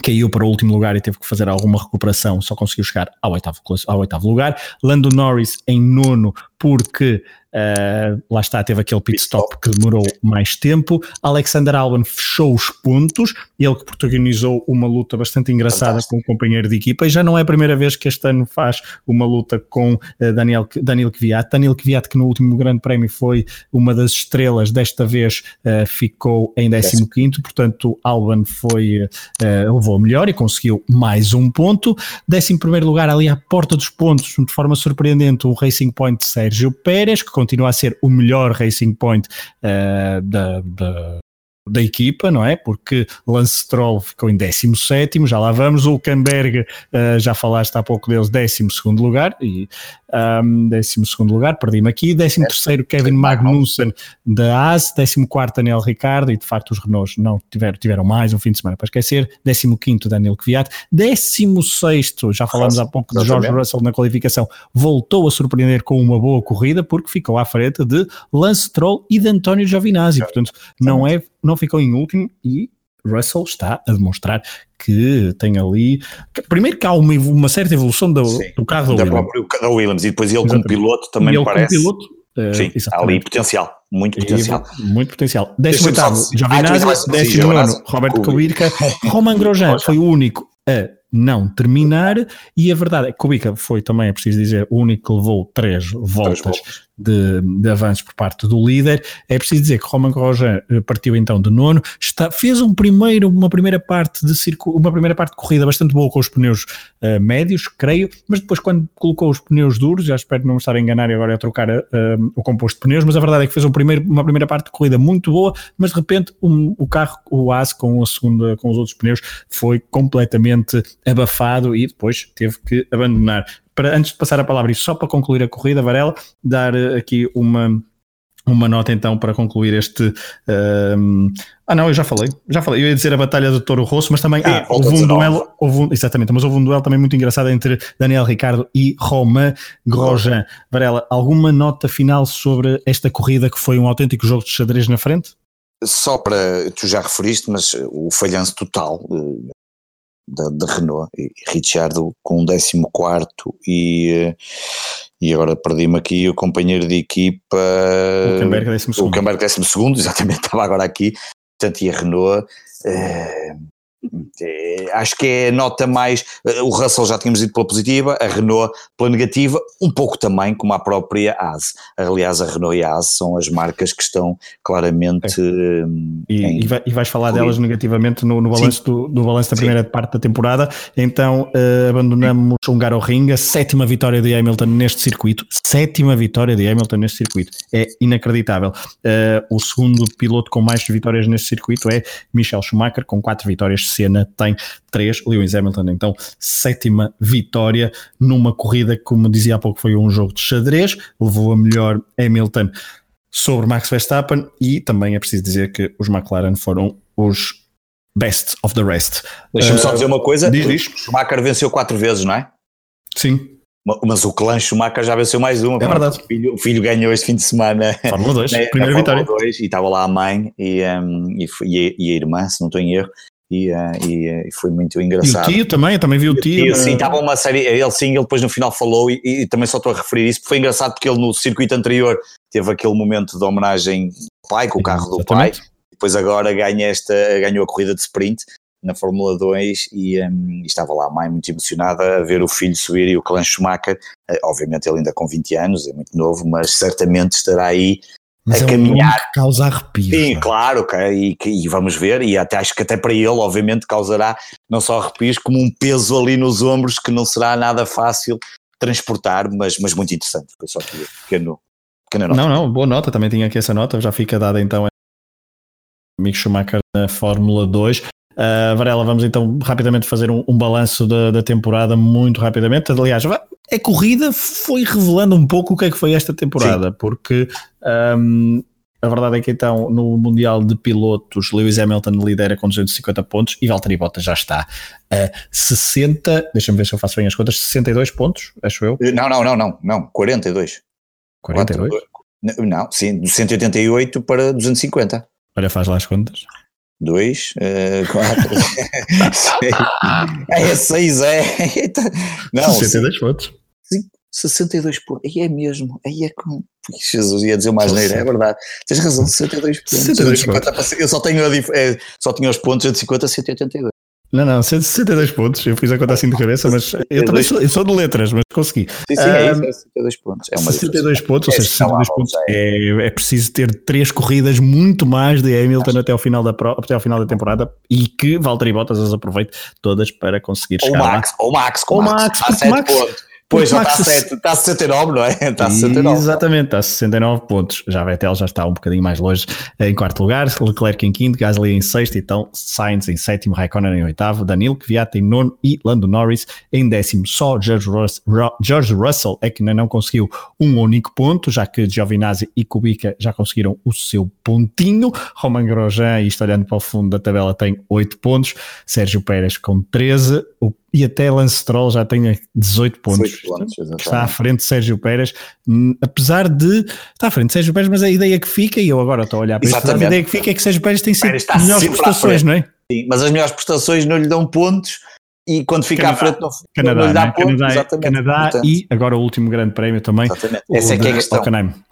caiu para o último lugar e teve que fazer alguma recuperação, só conseguiu chegar ao oitavo, ao oitavo lugar. Lando Norris em nono, porque Uh, lá está, teve aquele pit stop que demorou mais tempo. Alexander Albon fechou os pontos, ele que protagonizou uma luta bastante engraçada Fantástico. com o companheiro de equipa, e já não é a primeira vez que este ano faz uma luta com uh, Daniel, Daniel Kvyat. Daniel Kvyat, que no último Grande Prémio foi uma das estrelas, desta vez uh, ficou em 15, portanto, Albon foi, levou melhor e conseguiu mais um ponto. 11 lugar, ali à porta dos pontos, de forma surpreendente, o Racing Point de Sérgio Pérez, que continua a ser o melhor Racing Point uh, da, da, da equipa, não é? Porque Lance Stroll ficou em 17, já lá vamos. O uh, já falaste há pouco deles, 12 lugar, e um, 12 lugar, perdi-me aqui. 13 terceiro Kevin Magnussen da AS, 14 Daniel Ricardo, e de facto os Renaults não tiveram, tiveram mais um fim de semana para esquecer. 15 Daniel Kvyat, 16 já falamos há pouco de George Russell na qualificação, voltou a surpreender com uma boa corrida porque ficou à frente de Lance Stroll e de António Giovinazzi, portanto não é não ficou em último e Russell está a demonstrar que tem ali. Primeiro que há uma, uma certa evolução do, do carro da, Williams. da Williams. e depois ele Exatamente. como piloto também me parece. Uh, Sim, há ali potencial, muito potencial. E, muito potencial. 18 Giovinazzi, 19 Roberto Kubica, Roman Grosjean foi o único a não terminar e a verdade é que Kubica foi também, é preciso dizer, o único que levou três voltas, três voltas de, de por parte do líder. É preciso dizer que Roman Grosjean eh, partiu então de nono, está, fez um primeiro, uma primeira parte de circo, uma primeira parte de corrida bastante boa com os pneus uh, médios, creio, mas depois quando colocou os pneus duros, já espero não me estar a enganar agora é trocar uh, o composto de pneus, mas a verdade é que fez um primeiro, uma primeira parte de corrida muito boa, mas de repente um, o carro, o AS com a segunda, com os outros pneus, foi completamente abafado e depois teve que abandonar para, antes de passar a palavra e só para concluir a corrida, Varela, dar eh, aqui uma, uma nota então para concluir este. Um, ah, não, eu já falei, já falei. Eu ia dizer a batalha do Toro Rosso, mas também ah, houve um duelo, houve um, exatamente, mas houve um duelo também muito engraçado entre Daniel Ricardo e Romain Grosjean. Varela, alguma nota final sobre esta corrida que foi um autêntico jogo de xadrez na frente? Só para, tu já referiste, mas o falhanço total eh, da, da Renault, e Richardo com um 14 e, e agora perdi-me aqui o companheiro de equipa. O Camberg 12. O Camberg 12, exatamente, estava agora aqui. Portanto, e a Renault. Eh, acho que é a nota mais. Eh, o Russell já tínhamos dito pela positiva, a Renault pela negativa, um pouco também como a própria AS. Aliás, a Renault e a AS são as marcas que estão claramente. É. E, em... e, vais falar delas negativamente no, no balanço, do, no balanço da primeira Sim. parte da temporada. Então uh, abandonamos um Garo Ring, a sétima vitória de Hamilton neste circuito. Sétima vitória de Hamilton neste circuito. É inacreditável. Uh, o segundo piloto com mais vitórias neste circuito é Michel Schumacher, com quatro vitórias Senna tem três, Lewis Hamilton então sétima vitória numa corrida que, como dizia há pouco, foi um jogo de xadrez, levou a melhor Hamilton sobre Max Verstappen e também é preciso dizer que os McLaren foram os best of the rest. Deixa-me só dizer uma coisa, diz, diz. Schumacher venceu quatro vezes, não é? Sim. Mas o clã Schumacher já venceu mais uma. É verdade. O filho, o filho, ganhou este fim de semana. Fórmula 2, né, primeira vitória. 2, e estava lá a mãe e, um, e, e, a irmã, se não estou em erro, e, e, uh, e, foi muito engraçado. E o tio também, eu também vi o tio. tio sim, estava uma série, ele sim, ele depois no final falou e, e, também só estou a referir isso, porque foi engraçado porque ele no circuito anterior teve aquele momento de homenagem ao pai, com o carro do Exatamente. pai, depois agora ganha esta, ganhou a corrida de sprint na Fórmula 2 e, um, estava lá a mãe muito emocionada a ver o filho subir e o clã Schumacher, uh, obviamente ele ainda com 20 anos, é muito novo, mas certamente estará aí mas a é caminhar. Um que causa arrepios. Sim, é? claro, okay, e, e, vamos ver, e até acho que até para ele, obviamente, causará não só arrepios, como um peso ali nos ombros que não será nada fácil transportar, mas, mas muito interessante. Foi só pequeno, pequena nota. Não, não, boa nota, também tinha aqui essa nota, já fica dada então Mick Schumacher na Fórmula 2. Uh, Varela, vamos então rapidamente fazer um, um balanço da, da, temporada, muito rapidamente. Aliás, a corrida foi revelando um pouco o que é que foi esta temporada, Sim. porque um, a verdade é que então no Mundial de Pilotos Lewis Hamilton lidera com 250 pontos e Valtteri Bottas já está a 60, deixa-me ver se eu faço bem as contas, 62 pontos, acho eu. Não, não, não, não, não 42. 42? 4, não, sim, de 188 para 250. Olha, faz lá as contas. 2, 4, 6, é 6, é. Não, 62 pontos. 62 pontos, aí é mesmo, aí é com. Jesus, ia dizer mais neira, é verdade. Tens razão, 62 pontos. 62 pontos. Eu só tenho, a, é, só tinha os pontos de 50 a 182. Não, não, 62 pontos. Eu fiz a conta assim de cabeça, mas eu também sou, eu sou de letras, mas consegui. Sim, sim, é isso, é 62 pontos. É uma 62 pontos, ou seja, 62 pontos é, é preciso ter três corridas muito mais de Hamilton até ao, final da, até ao final da temporada e que Valtteri Bottas as aproveite todas para conseguir chegar ou Max, lá. Ou Max, com ou Max, Max, Max, pontos. Pois, já está a, 7, está a 69, não é? Está a 69. Exatamente, está a 69 pontos. Já Vettel já está um bocadinho mais longe em quarto lugar, Leclerc em quinto, Gasly em sexto, então Sainz em sétimo, Raikkonen em oitavo, Danilo Kvyat em nono e Lando Norris em décimo. Só George, Rus George Russell é que ainda não conseguiu um único ponto, já que Giovinazzi e Kubica já conseguiram o seu pontinho. Roman Grosjean, isto olhando para o fundo da tabela, tem 8 pontos. Sérgio Pérez com 13. O e até Lance Stroll já tem 18 pontos. 18 pontos está à frente de Sérgio Pérez, hum, apesar de. Está à frente de Sérgio Pérez, mas a ideia que fica, e eu agora estou a olhar para isso, a ideia que fica é que Sérgio Pérez tem sido melhores prestações, não é? Sim, mas as melhores prestações não lhe dão pontos e quando fica Canadá, à frente não, Canadá, não lhe dá né? pontos, Canadá, Canadá Portanto, e agora o último grande prémio também. Exatamente. Essa é que é a questão.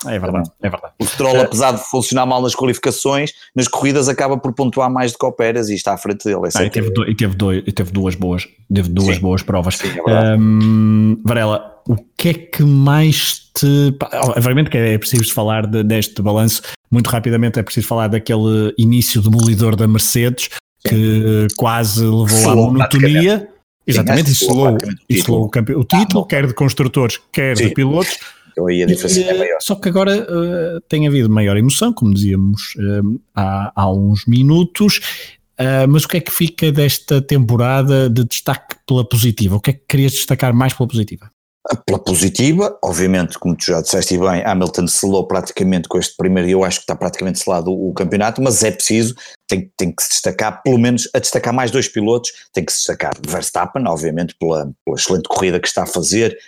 É verdade, é verdade. O Stroll, uh, apesar de funcionar mal nas qualificações, nas corridas acaba por pontuar mais do que o Pérez e está à frente dele. Ah, e, teve e, teve dois, e teve duas boas, teve duas Sim. boas provas. Sim, é um, Varela, o que é que mais te. Obviamente que é preciso falar de, deste balanço. Muito rapidamente é preciso falar daquele início demolidor da Mercedes, que quase levou à monotonia. Exatamente, isso selou, o, o título, quer de construtores, quer Sim. de pilotos. Então aí a diferença é maior. Só que agora uh, tem havido maior emoção, como dizíamos uh, há, há uns minutos. Uh, mas o que é que fica desta temporada de destaque pela positiva? O que é que querias destacar mais pela positiva? Pela positiva, obviamente, como tu já disseste bem, Hamilton selou praticamente com este primeiro, e eu acho que está praticamente selado o, o, campeonato, mas é preciso, tem, tem que se destacar, pelo menos a destacar mais dois pilotos, tem que se destacar Verstappen, obviamente, pela, pela excelente corrida que está a fazer,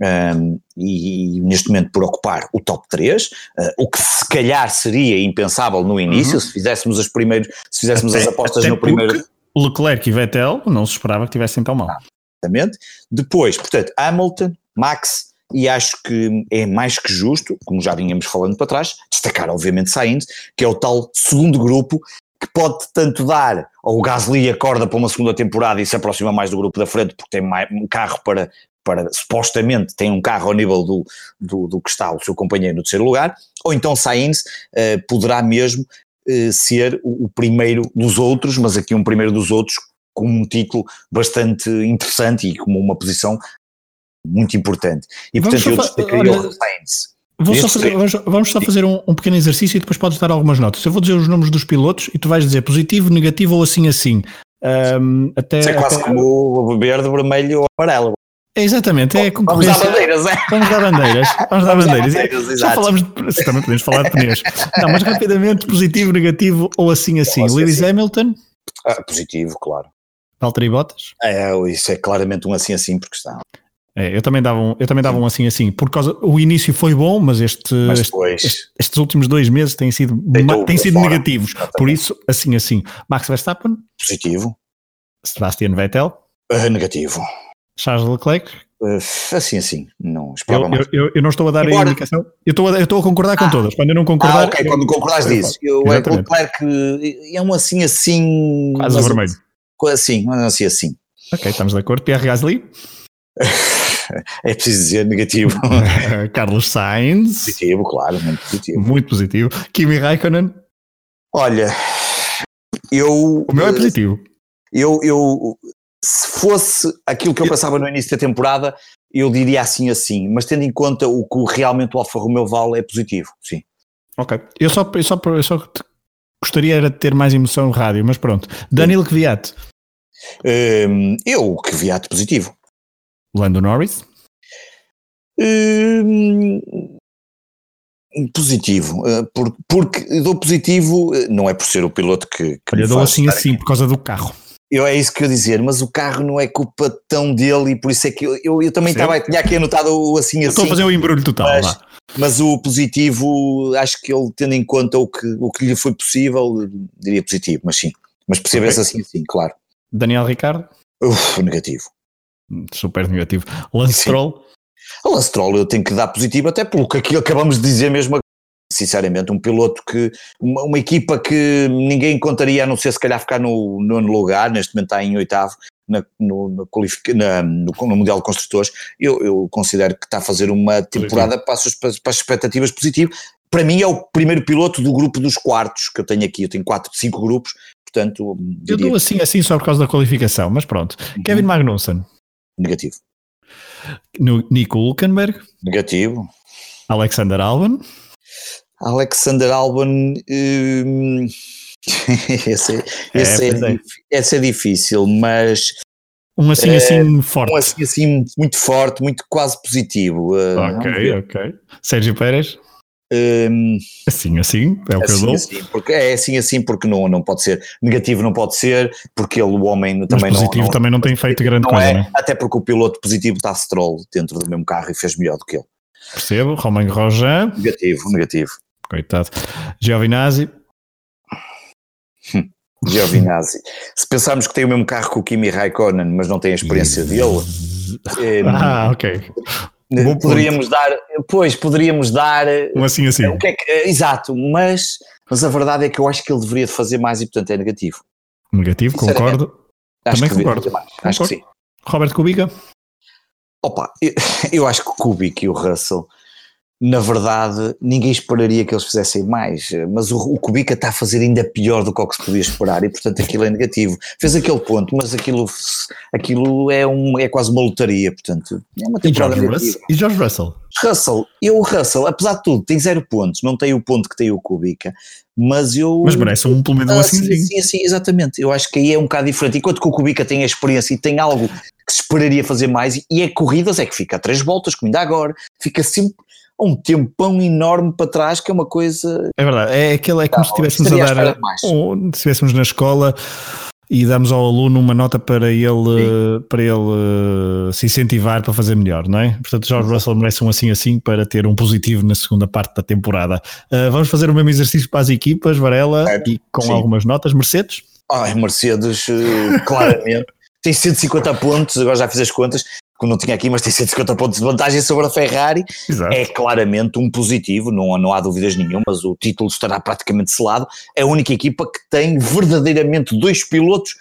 um, e, e, neste momento por ocupar o top 3, uh, o que se calhar seria impensável no início, uhum. se fizéssemos as primeiros, se fizéssemos até, as apostas no primeiro. Leclerc e Vettel não se esperava que tivessem tão mal. Ah, exatamente. Depois, portanto, Hamilton, Max, e acho que é mais que justo, como já vínhamos falando para trás, destacar obviamente Sainz, que é o tal segundo grupo que pode tanto dar, ou o Gasly acorda para uma segunda temporada e se aproxima mais do grupo da frente porque tem mais, um carro para, para, supostamente tem um carro ao nível do, do, do que está o seu companheiro no terceiro lugar, ou então Sainz uh, poderá mesmo uh, ser o, o, primeiro dos outros, mas aqui um primeiro dos outros com um título bastante interessante e com uma posição muito importante. E portanto eu destacaria o Sainz. Só fazer, vamos, vamos, só fazer um, um, pequeno exercício e depois podes dar algumas notas. Eu vou dizer os nomes dos pilotos e tu vais dizer positivo, negativo ou assim assim. Um, até, Isso é quase até... como o verde, vermelho ou amarelo. É exatamente, é Vamos dar bandeiras, é? Vamos dar bandeiras, vamos dar bandeiras. bandeiras Já falamos de, também podemos falar de pneus. Não, mas rapidamente, positivo, negativo ou assim assim. Lewis assim. Hamilton? Ah, positivo, claro. Valtteri Bottas? É, isso é claramente um assim assim porque está. É, eu também dava um, eu também dava um assim assim, por causa o início foi bom, mas este, mas este estes últimos dois meses têm sido têm sido fora. negativos. Exatamente. Por isso assim assim. Max Verstappen? Positivo. Sebastian Vettel? Uh, negativo. Charles Leclerc? Uh, assim assim, não esperava eu, mais. Eu, eu, eu, não estou a dar Embora... a indicação. Eu estou a, eu estou a concordar com ah, todas. Quando eu não concordar. Ah, ok, quando concordares disso. Eu, o Leclerc é um assim assim. Quase vermelho. Assim, mas assim assim. Ok, estamos de acordo. Pierre Gasly? é preciso dizer negativo. Carlos Sainz. Positivo, claro, muito positivo. Muito positivo. Kimi Raikkonen. Olha, eu. O meu é positivo. Eu, eu, se fosse aquilo que eu pensava no início da temporada, eu diria assim assim, mas tendo em conta o que realmente o Alfa Romeo vale é positivo, sim. Ok, eu só, eu só, eu só gostaria de ter mais emoção no rádio, mas pronto. Danilo Kvyat. Um, eu, Kvyat positivo. Lando Norris? Um, positivo, uh, porque, porque dou positivo, uh, não é por ser o piloto que. que Olha, dou assim assim, por causa do carro. Eu, é isso que eu ia dizer, mas o carro não é culpa tão dele e por isso é que eu, eu, eu também estava, tinha aqui anotado o assim assim. Estou a fazer o um embrulho total, mas, mas, o positivo, acho que ele tendo em conta o que, o que lhe foi possível, diria positivo, mas sim. Mas percebesse okay. assim, sim, claro. Daniel Ricardo? Uf, negativo. Super negativo. Lance Stroll? Lance Stroll eu tenho que dar positivo, até pelo que acabamos de dizer mesmo. Sinceramente, um piloto que. Uma, uma, equipa que ninguém contaria a não ser se calhar ficar no nono lugar, neste momento está em oitavo. Na, no, no, na, no, no, Mundial de Construtores, eu, eu, considero que está a fazer uma temporada para as, para as expectativas positivas. Para mim é o primeiro piloto do grupo dos quartos que eu tenho aqui. Eu tenho quatro, cinco grupos, portanto. Eu dou assim, assim só por causa da qualificação, mas pronto. Uhum. Kevin Magnussen. Negativo. No, Nico Hulkenberg. Negativo. Alexander Albon. Alexander Albon. Hum, esse, é, esse, é, é, esse é difícil, mas. Um assim assim forte. Um assim assim muito forte, muito quase positivo. Uh, ok, ok. Sérgio Pérez. Um, assim, assim, é o que assim, eu dou. Assim, porque, é assim, assim, porque não, não pode ser. Negativo não pode ser, porque ele, o homem Mas também positivo não, não, também não tem feito grande não coisa, é, né? Até porque o piloto positivo está Stroll dentro do mesmo carro e fez melhor do que ele. Percebo, Romain Grosjean. Negativo, negativo. Coitado. Giovinazzi. Hum, Giovinazzi. Se pensarmos que tem o mesmo carro que o Kimi Raikkonen, mas não tem a experiência dele. ah, ok. Bom poderíamos ponto. dar, pois, poderíamos dar. Um assim assim. O que é que, exato, mas, mas a verdade é que eu acho que ele deveria fazer mais e portanto é negativo. Negativo, concordo. Acho Também concordo. Acho que sim. Robert Kubica? Opa, eu, eu acho que o Kubica e o Russell na verdade, ninguém esperaria que eles fizessem mais, mas o, o Kubica está a fazer ainda pior do que o que se podia esperar e, portanto, aquilo é negativo. Fez aquele ponto, mas aquilo, aquilo é, um, é quase uma lotaria, portanto, é uma temporada e George, e George Russell? Russell, eu, o Russell, apesar de tudo, tem zero pontos, não tem o ponto que tem o Kubica, mas eu. Mas merece um pelo menos ah, assim. Sim, sim, sim, exatamente. Eu acho que aí é um bocado diferente. Enquanto que o Kubica tem a experiência e tem algo que se esperaria fazer mais, e é corridas, é que fica a três voltas, como ainda agora, fica sempre um tempão enorme para trás, que é uma coisa. É verdade, é, aquele, é como se estivéssemos a dar. Ou, se estivéssemos na escola e damos ao aluno uma nota para ele, para ele uh, se incentivar para fazer melhor, não é? Portanto, George Exato. Russell merece um assim assim para ter um positivo na segunda parte da temporada. Uh, vamos fazer o mesmo exercício para as equipas, Varela, é, e com sim. algumas notas. Mercedes? Ai, Mercedes, claramente. Tem 150 pontos, agora já fiz as contas que não tinha aqui, mas tem 150 pontos de vantagem sobre a Ferrari, Exato. é claramente um positivo, não, não há dúvidas nenhumas, o título estará praticamente selado, é a única equipa que tem verdadeiramente dois pilotos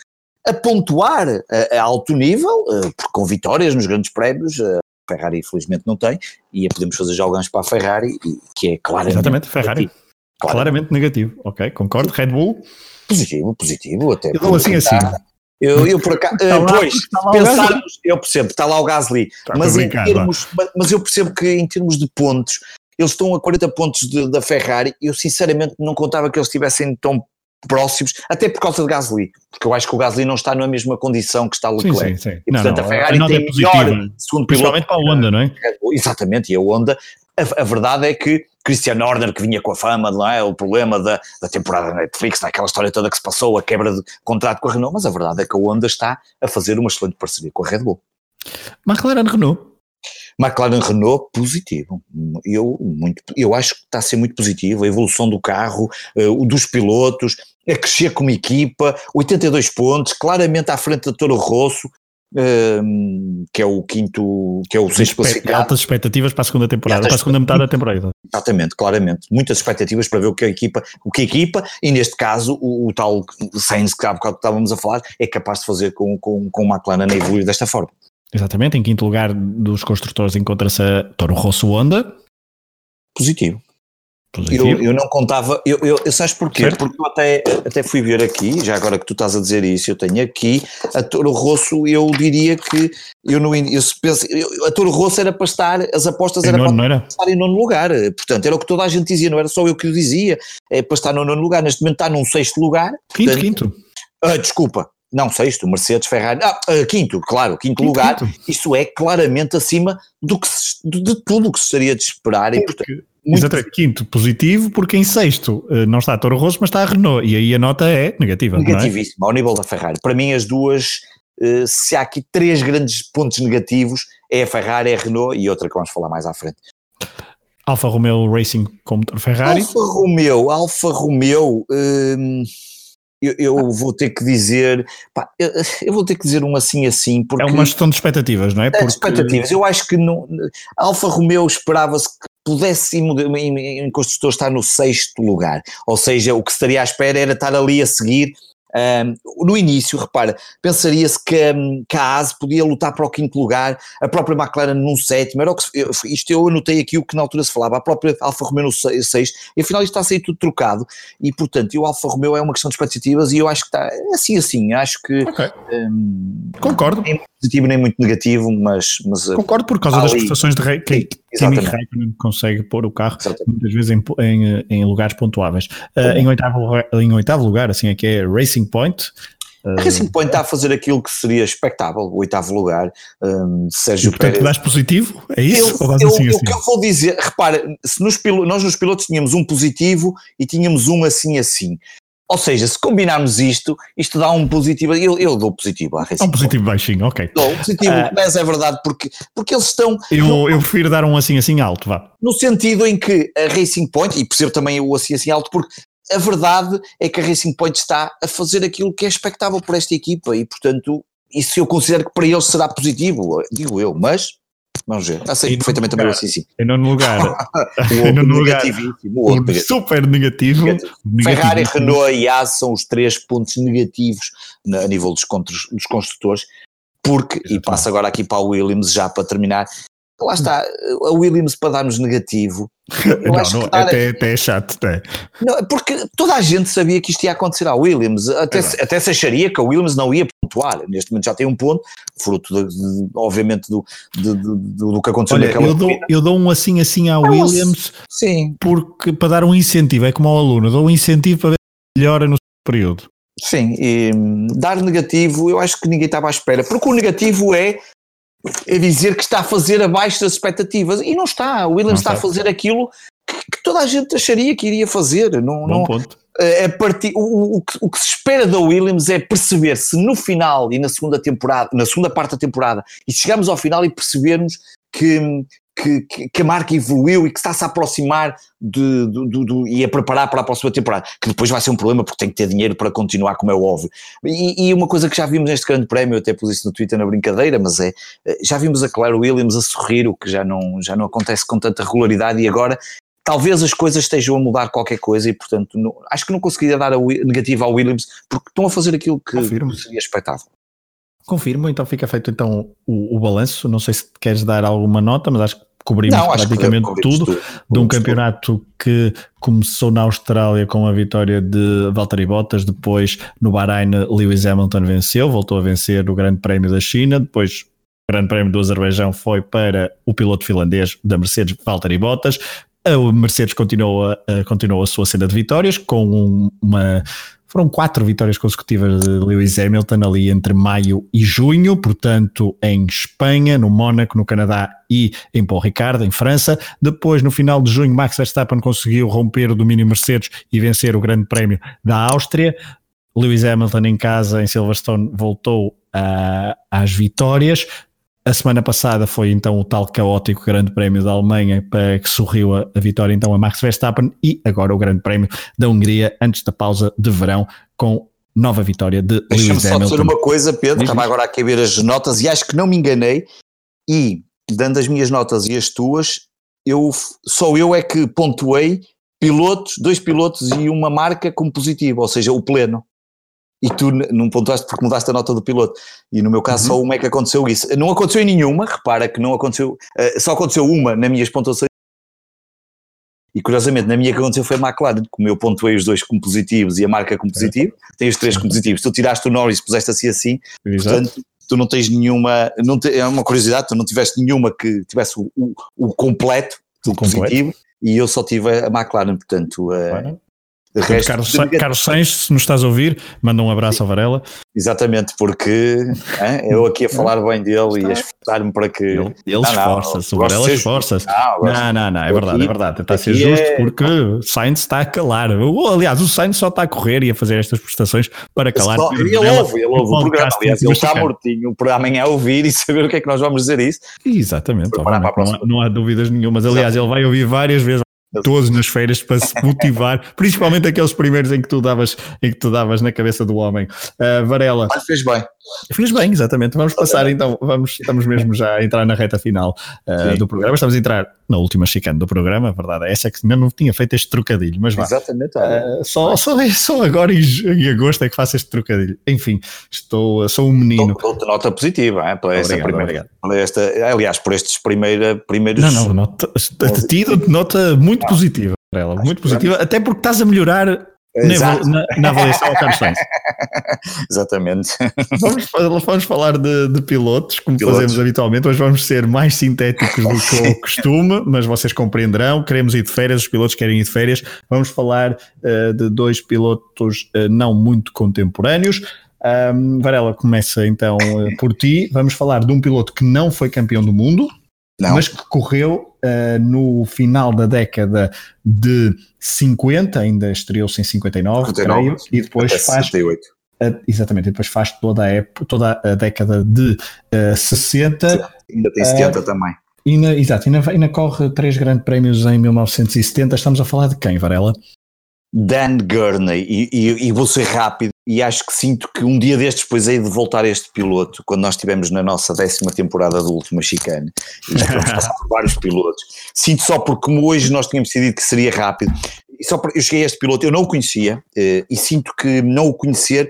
a pontuar a, a alto nível, uh, com vitórias nos grandes prémios, a Ferrari infelizmente não tem, e podemos fazer jogos para a Ferrari, que é claramente Exatamente, Ferrari. Negativo. Claramente negativo, ok, concordo, Red Bull. Positivo, positivo, até. Eu dou assim assim. Eu, eu por acaso, uh, pois, pensarmos, eu percebo, está lá o Gasly, está mas, em termos, mas eu percebo que em termos de pontos, eles estão a 40 pontos de, da Ferrari, eu sinceramente não contava que eles estivessem tão próximos, até por causa de Gasly, porque eu acho que o Gasly não está na mesma condição que está o Leclerc. Sim, sim, sim. E, portanto, não, não, a Ferrari a tem é melhor segundo Principalmente piloto, para a Honda, não é? Exatamente, e a Honda, a, a verdade é que Christian Horner, que vinha com a fama, não é? O problema da, da temporada da Netflix, aquela história toda que se passou, a quebra de contrato com a Renault, mas a verdade é que a Honda está a fazer uma excelente parceria com a Red Bull. McLaren Renault. McLaren Renault positivo. Eu, muito, eu acho que está a ser muito positivo. A evolução do carro, uh, dos pilotos, a crescer como equipa, 82 pontos, claramente à frente da Toro Rosso que é o quinto, que é o sexto classificado. Altas expectativas para a segunda temporada, para a segunda metade da temporada. Exatamente, claramente. Muitas expectativas para ver o que a equipa, o que equipa, e neste caso o, o tal Sainz que há bocado estávamos a falar, é capaz de fazer com, com, com o McLaren a evoluir desta forma. Exatamente, em quinto lugar dos construtores encontra-se a Toro Rosso Honda. Positivo. Eu, eu, não contava, eu, eu, eu sabes porquê? Certo. Porque eu até, até fui ver aqui, já agora que tu estás a dizer isso, eu tenho aqui a Toro Rosso, eu diria que eu não eu penso, eu, a Toro Rosso era para estar, as apostas em era nono, para era? estar em nono lugar, portanto era o que toda a gente dizia, não era só eu que o dizia, é para estar no nono lugar, neste momento está num sexto lugar. Quinto, portanto, quinto. Ah, desculpa, não, sexto, Mercedes, Ferrari, ah, ah quinto, claro, quinto, quinto lugar, quinto. isso é claramente acima do que se, de, de tudo o que se estaria de esperar e portanto muito... Exatamente, quinto positivo, porque em sexto eh, não está a Toro Rosso, mas está a Renault, e aí a nota é negativa. É? Negativíssima, é? ao nível da Ferrari. Para mim, as duas, eh, se há aqui três grandes pontos negativos, é a Ferrari, é a Renault e outra que vamos falar mais à frente. Alfa Romeo Racing contra Ferrari. Alfa Romeo, Alfa Romeo. Hum, eu, eu, vou ter que dizer, pá, eu, eu, vou ter que dizer um assim assim, porque... É uma questão de expectativas, não é? Porque... expectativas, eu acho que não, Alfa Romeo esperava-se que pudesse em, em construtor estar no sexto lugar, ou seja, o que estaria à espera era estar ali a seguir um, no início, repara, pensaria-se que, um, que, a ASE podia lutar para o quinto lugar, a própria McLaren num sétimo, era o que se, isto eu anotei aqui o que na altura se falava, a própria Alfa Romeo no sexto, e afinal isto está a sair tudo trocado, e portanto, o Alfa Romeo é uma questão de expectativas, e eu acho que está assim assim, acho que okay. um, concordo. Positivo nem muito negativo, mas. mas concordo por causa das prestações de rei, que Kimi Raikkonen consegue pôr o carro Exatamente. muitas vezes em, em, em lugares pontuáveis. Uh, em, oitavo, em oitavo lugar, assim é que é Racing Point. A Racing Point está a fazer aquilo que seria expectável, o oitavo lugar, um, Sérgio e, portanto, Pérez. dás positivo? É isso? Eu, eu, assim, assim? O que eu vou dizer, repara, se nos, nós nos pilotos tínhamos um positivo e tínhamos um assim assim. Ou seja, se combinarmos isto, isto dá um positivo. Eu, eu dou positivo à Racing. Um positivo baixinho, ok. Dou positivo, uh, mas é verdade, porque, porque eles estão. Eu, no, eu prefiro dar um assim assim alto, vá. No sentido em que a Racing Point, e percebo também o assim assim alto, porque a verdade é que a Racing Point está a fazer aquilo que é expectável por esta equipa e, portanto, isso eu considero que para eles será positivo, digo eu, mas Vamos ver. Aceito perfeitamente também assim, sim. Em nono lugar. em nono lugar. O outro super negativo. negativo. Ferrari, Renault e Haas são os três pontos negativos a nível dos, dos construtores. Porque, Exatamente. e passo agora aqui para o Williams já para terminar, lá está, a Williams para dar-nos negativo. não, não, dar, até, até é chato, até. Não, porque toda a gente sabia que isto ia acontecer à Williams, até, é se, até se acharia que a Williams não ia pontuar. Neste momento já tem um ponto, fruto, de, de, obviamente, do, de, do, que aconteceu Olha, naquela eu dou, eu dou um assim assim à Williams, sim. porque para dar um incentivo, é como ao aluno, dou um incentivo para ver se melhora no período. Sim, e hum, dar negativo, eu acho que ninguém estava à espera, porque o negativo é é dizer que está a fazer abaixo das expectativas. E não está. O Williams está. está. a fazer aquilo que, que, toda a gente acharia que iria fazer. Não, Bom não, ponto. É, é partir, o, o, o, que se espera da Williams é perceber se no final e na segunda temporada, na segunda parte da temporada, e chegamos ao final e percebermos que, que, que, que, a marca evoluiu e que está-se a aproximar de, de, de, e a preparar para a próxima temporada, que depois vai ser um problema porque tem que ter dinheiro para continuar, como é óbvio. E, e uma coisa que já vimos neste grande prémio, até pus isso no Twitter na brincadeira, mas é, já vimos a Claire Williams a sorrir, o que já não, já não acontece com tanta regularidade e agora talvez as coisas estejam a mudar qualquer coisa e portanto não, acho que não conseguiria dar a negativa ao Williams porque estão a fazer aquilo que Confirmo. seria expectável. Confirmo, então fica feito então o, o balanço, não sei se queres dar alguma nota, mas acho que cobrimos não, praticamente tudo, tudo, de um campeonato tudo. que começou na Austrália com a vitória de Valtteri Bottas, depois no Bahrein Lewis Hamilton venceu, voltou a vencer o Grande Prémio da China, depois o Grande Prémio do Azerbaijão foi para o piloto finlandês da Mercedes Valtteri Bottas, a Mercedes continuou a, continuou a sua cena de vitórias com uma. Foram quatro vitórias consecutivas de Lewis Hamilton ali entre maio e junho, portanto, em Espanha, no Mónaco, no Canadá e em Paul Ricard, em França. Depois, no final de junho, Max Verstappen conseguiu romper o domínio Mercedes e vencer o Grande Prémio da Áustria. Lewis Hamilton em casa, em Silverstone, voltou uh, às vitórias. A semana passada foi então o tal caótico Grande Prémio da Alemanha para que sorriu a, a, vitória então a Max Verstappen e agora o Grande Prémio da Hungria antes da pausa de verão com nova vitória de Lewis Hamilton. só dizer uma coisa, Pedro, estava agora a ver as notas e acho que não me enganei e dando as minhas notas e as tuas, eu, só eu é que pontuei pilotos, dois pilotos e uma marca como positivo, ou seja, o pleno e tu não pontuaste porque mudaste a nota do piloto. E no meu caso uhum. só uma é que aconteceu isso. Não aconteceu em nenhuma, repara que não aconteceu, uh, só aconteceu uma na minhas pontuações. E curiosamente, na minha que aconteceu foi a McLaren, como eu pontuei os dois como positivos e a marca como positivo, tem os três como positivos. Tu tiraste o Norris, puseste assim assim, Exato. portanto, tu não tens nenhuma, não te, é uma curiosidade, tu não tiveste nenhuma que tivesse o, o, o completo, o positivo, e eu só tive a McLaren, portanto, uh, Resto, Carlos, Carlos Sainz, se nos estás a ouvir, manda um abraço ao Varela. Exatamente, porque hein, eu aqui a falar bem dele e a esforçar-me para que. Ele, ele esforça-se, o Varela esforça-se. Não, não, não, é verdade, é verdade. Está a ser justo é... porque Sainz está a calar. Aliás, o Sainz só está a correr e a fazer estas prestações para calar. Só, ele ouve, ele ouve o programa. Aliás, ele está mortinho para amanhã ouvir e saber o que é que nós vamos dizer isso. Exatamente, não, não, há dúvidas nenhumas. Aliás, ele vai ouvir várias vezes todos nas feiras para se motivar, principalmente aqueles primeiros em que tu davas, em que tu davas na cabeça do homem. Uh, Varela. Mas fez bem. Fez bem, exatamente. Vamos passar então, vamos, estamos mesmo já a entrar na reta final uh, do programa. Estamos a entrar na última chicane do programa, a verdade é essa é que ainda não tinha feito este trocadilho, mas vá. Exatamente. Uh, só, só, só agora em, em, agosto é que faço este trocadilho. Enfim, estou, sou um menino. Dou-te nota positiva, é, para esta obrigado, primeira. Obrigado. Esta, aliás, por estes primeira, primeiros. Não, não, nota, a ti nota muito ah. positiva. Ela, muito positiva, até porque estás a melhorar na, na, na, avaliação ao Carlos Sainz. Exatamente. Vamos, vamos falar de, de pilotos, como pilotos. fazemos habitualmente, hoje vamos ser mais sintéticos do que o costume, mas vocês compreenderão. Queremos ir de férias, os pilotos querem ir de férias. Vamos falar uh, de dois pilotos uh, não muito contemporâneos. Um, Varela começa então uh, por ti. Vamos falar de um piloto que não foi campeão do mundo, não. mas que correu uh, no final da década de 50, ainda estreou-se em 59, 59 creio, e depois faz. 68. Uh, exatamente, e depois faz toda a, época, toda a década de uh, 60. Ainda tem 70 também. E na, exato, ainda, ainda corre três grandes prémios em 1970. Estamos a falar de quem, Varela? Dan Gurney, e, e, e, vou ser rápido, e acho que sinto que um dia destes depois hei de voltar a este piloto, quando nós estivemos na nossa décima temporada do Última Chicane, e já passar por vários pilotos, sinto só porque como hoje nós tínhamos decidido que seria rápido, e só eu cheguei a este piloto, eu não o conhecia, eh, e sinto que não o conhecer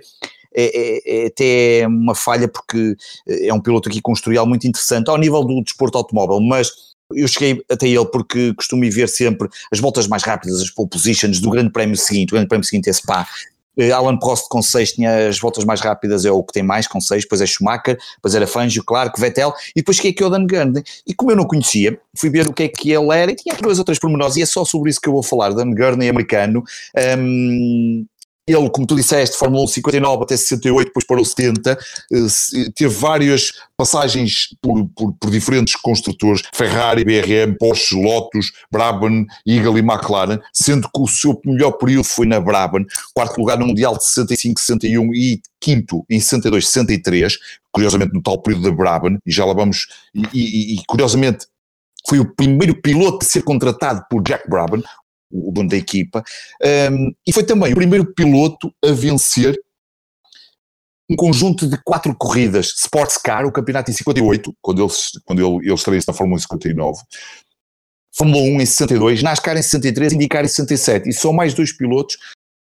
é, é, é, até uma falha porque é um piloto aqui com um historial muito interessante ao nível do desporto automóvel, mas eu cheguei até ele porque costumo ver sempre as voltas mais rápidas, as pole positions do grande prémio seguinte, o grande prémio seguinte é Spa, eh, Alan Prost com 6 tinha as voltas mais rápidas, é o que tem mais, com 6, depois é Schumacher, depois era Fangio, Clark, Vettel, e depois cheguei aqui ao Dan Gurney. E como eu não conhecia, fui ver o que é que ele era, e tinha duas ou três pormenores, e é só sobre isso que eu vou falar, Dan Gurney americano, um, ele, como tu disseste, Fórmula 1 59 até 68, depois para o 70, teve várias passagens por, por, por, diferentes construtores, Ferrari, BRM, Porsche, Lotus, Brabham, Eagle e McLaren, sendo que o seu melhor período foi na Brabham, quarto lugar no Mundial de 65, 61 e quinto em 62, 63, curiosamente no tal período da Brabham, e já lá vamos, e, e, e curiosamente foi o primeiro piloto a ser contratado por Jack Brabham, o dono da equipa, um, e foi também o primeiro piloto a vencer um conjunto de quatro corridas. Sports Car, o campeonato em 58, quando eles, quando ele, eles estreia na Fórmula 1 em 59, Fórmula 1 em 62, NASCAR em 63, IndyCar em 67, e só mais dois pilotos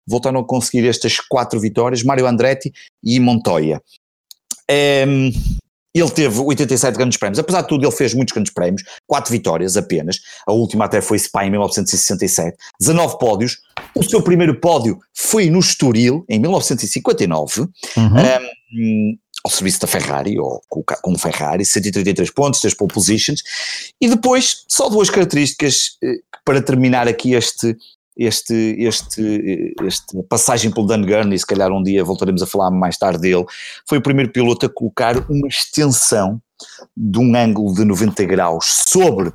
voltaram a conseguir estas quatro vitórias, Mário Andretti e Montoya. Um, ele teve 87 grandes prémios, apesar de tudo ele fez muitos grandes prémios, 4 vitórias apenas, a última até foi Spa em 1967, 19 pódios, o seu primeiro pódio foi no Estoril em 1959, uhum. um, ao serviço da Ferrari, ou com, com o Ferrari, 133 pontos, 3 pole positions, e depois só duas características eh, para terminar aqui este, este, este, este passagem pelo Dan Gurney, se calhar um dia voltaremos a falar mais tarde dele, foi o primeiro piloto a colocar uma extensão de um ângulo de 90 graus sobre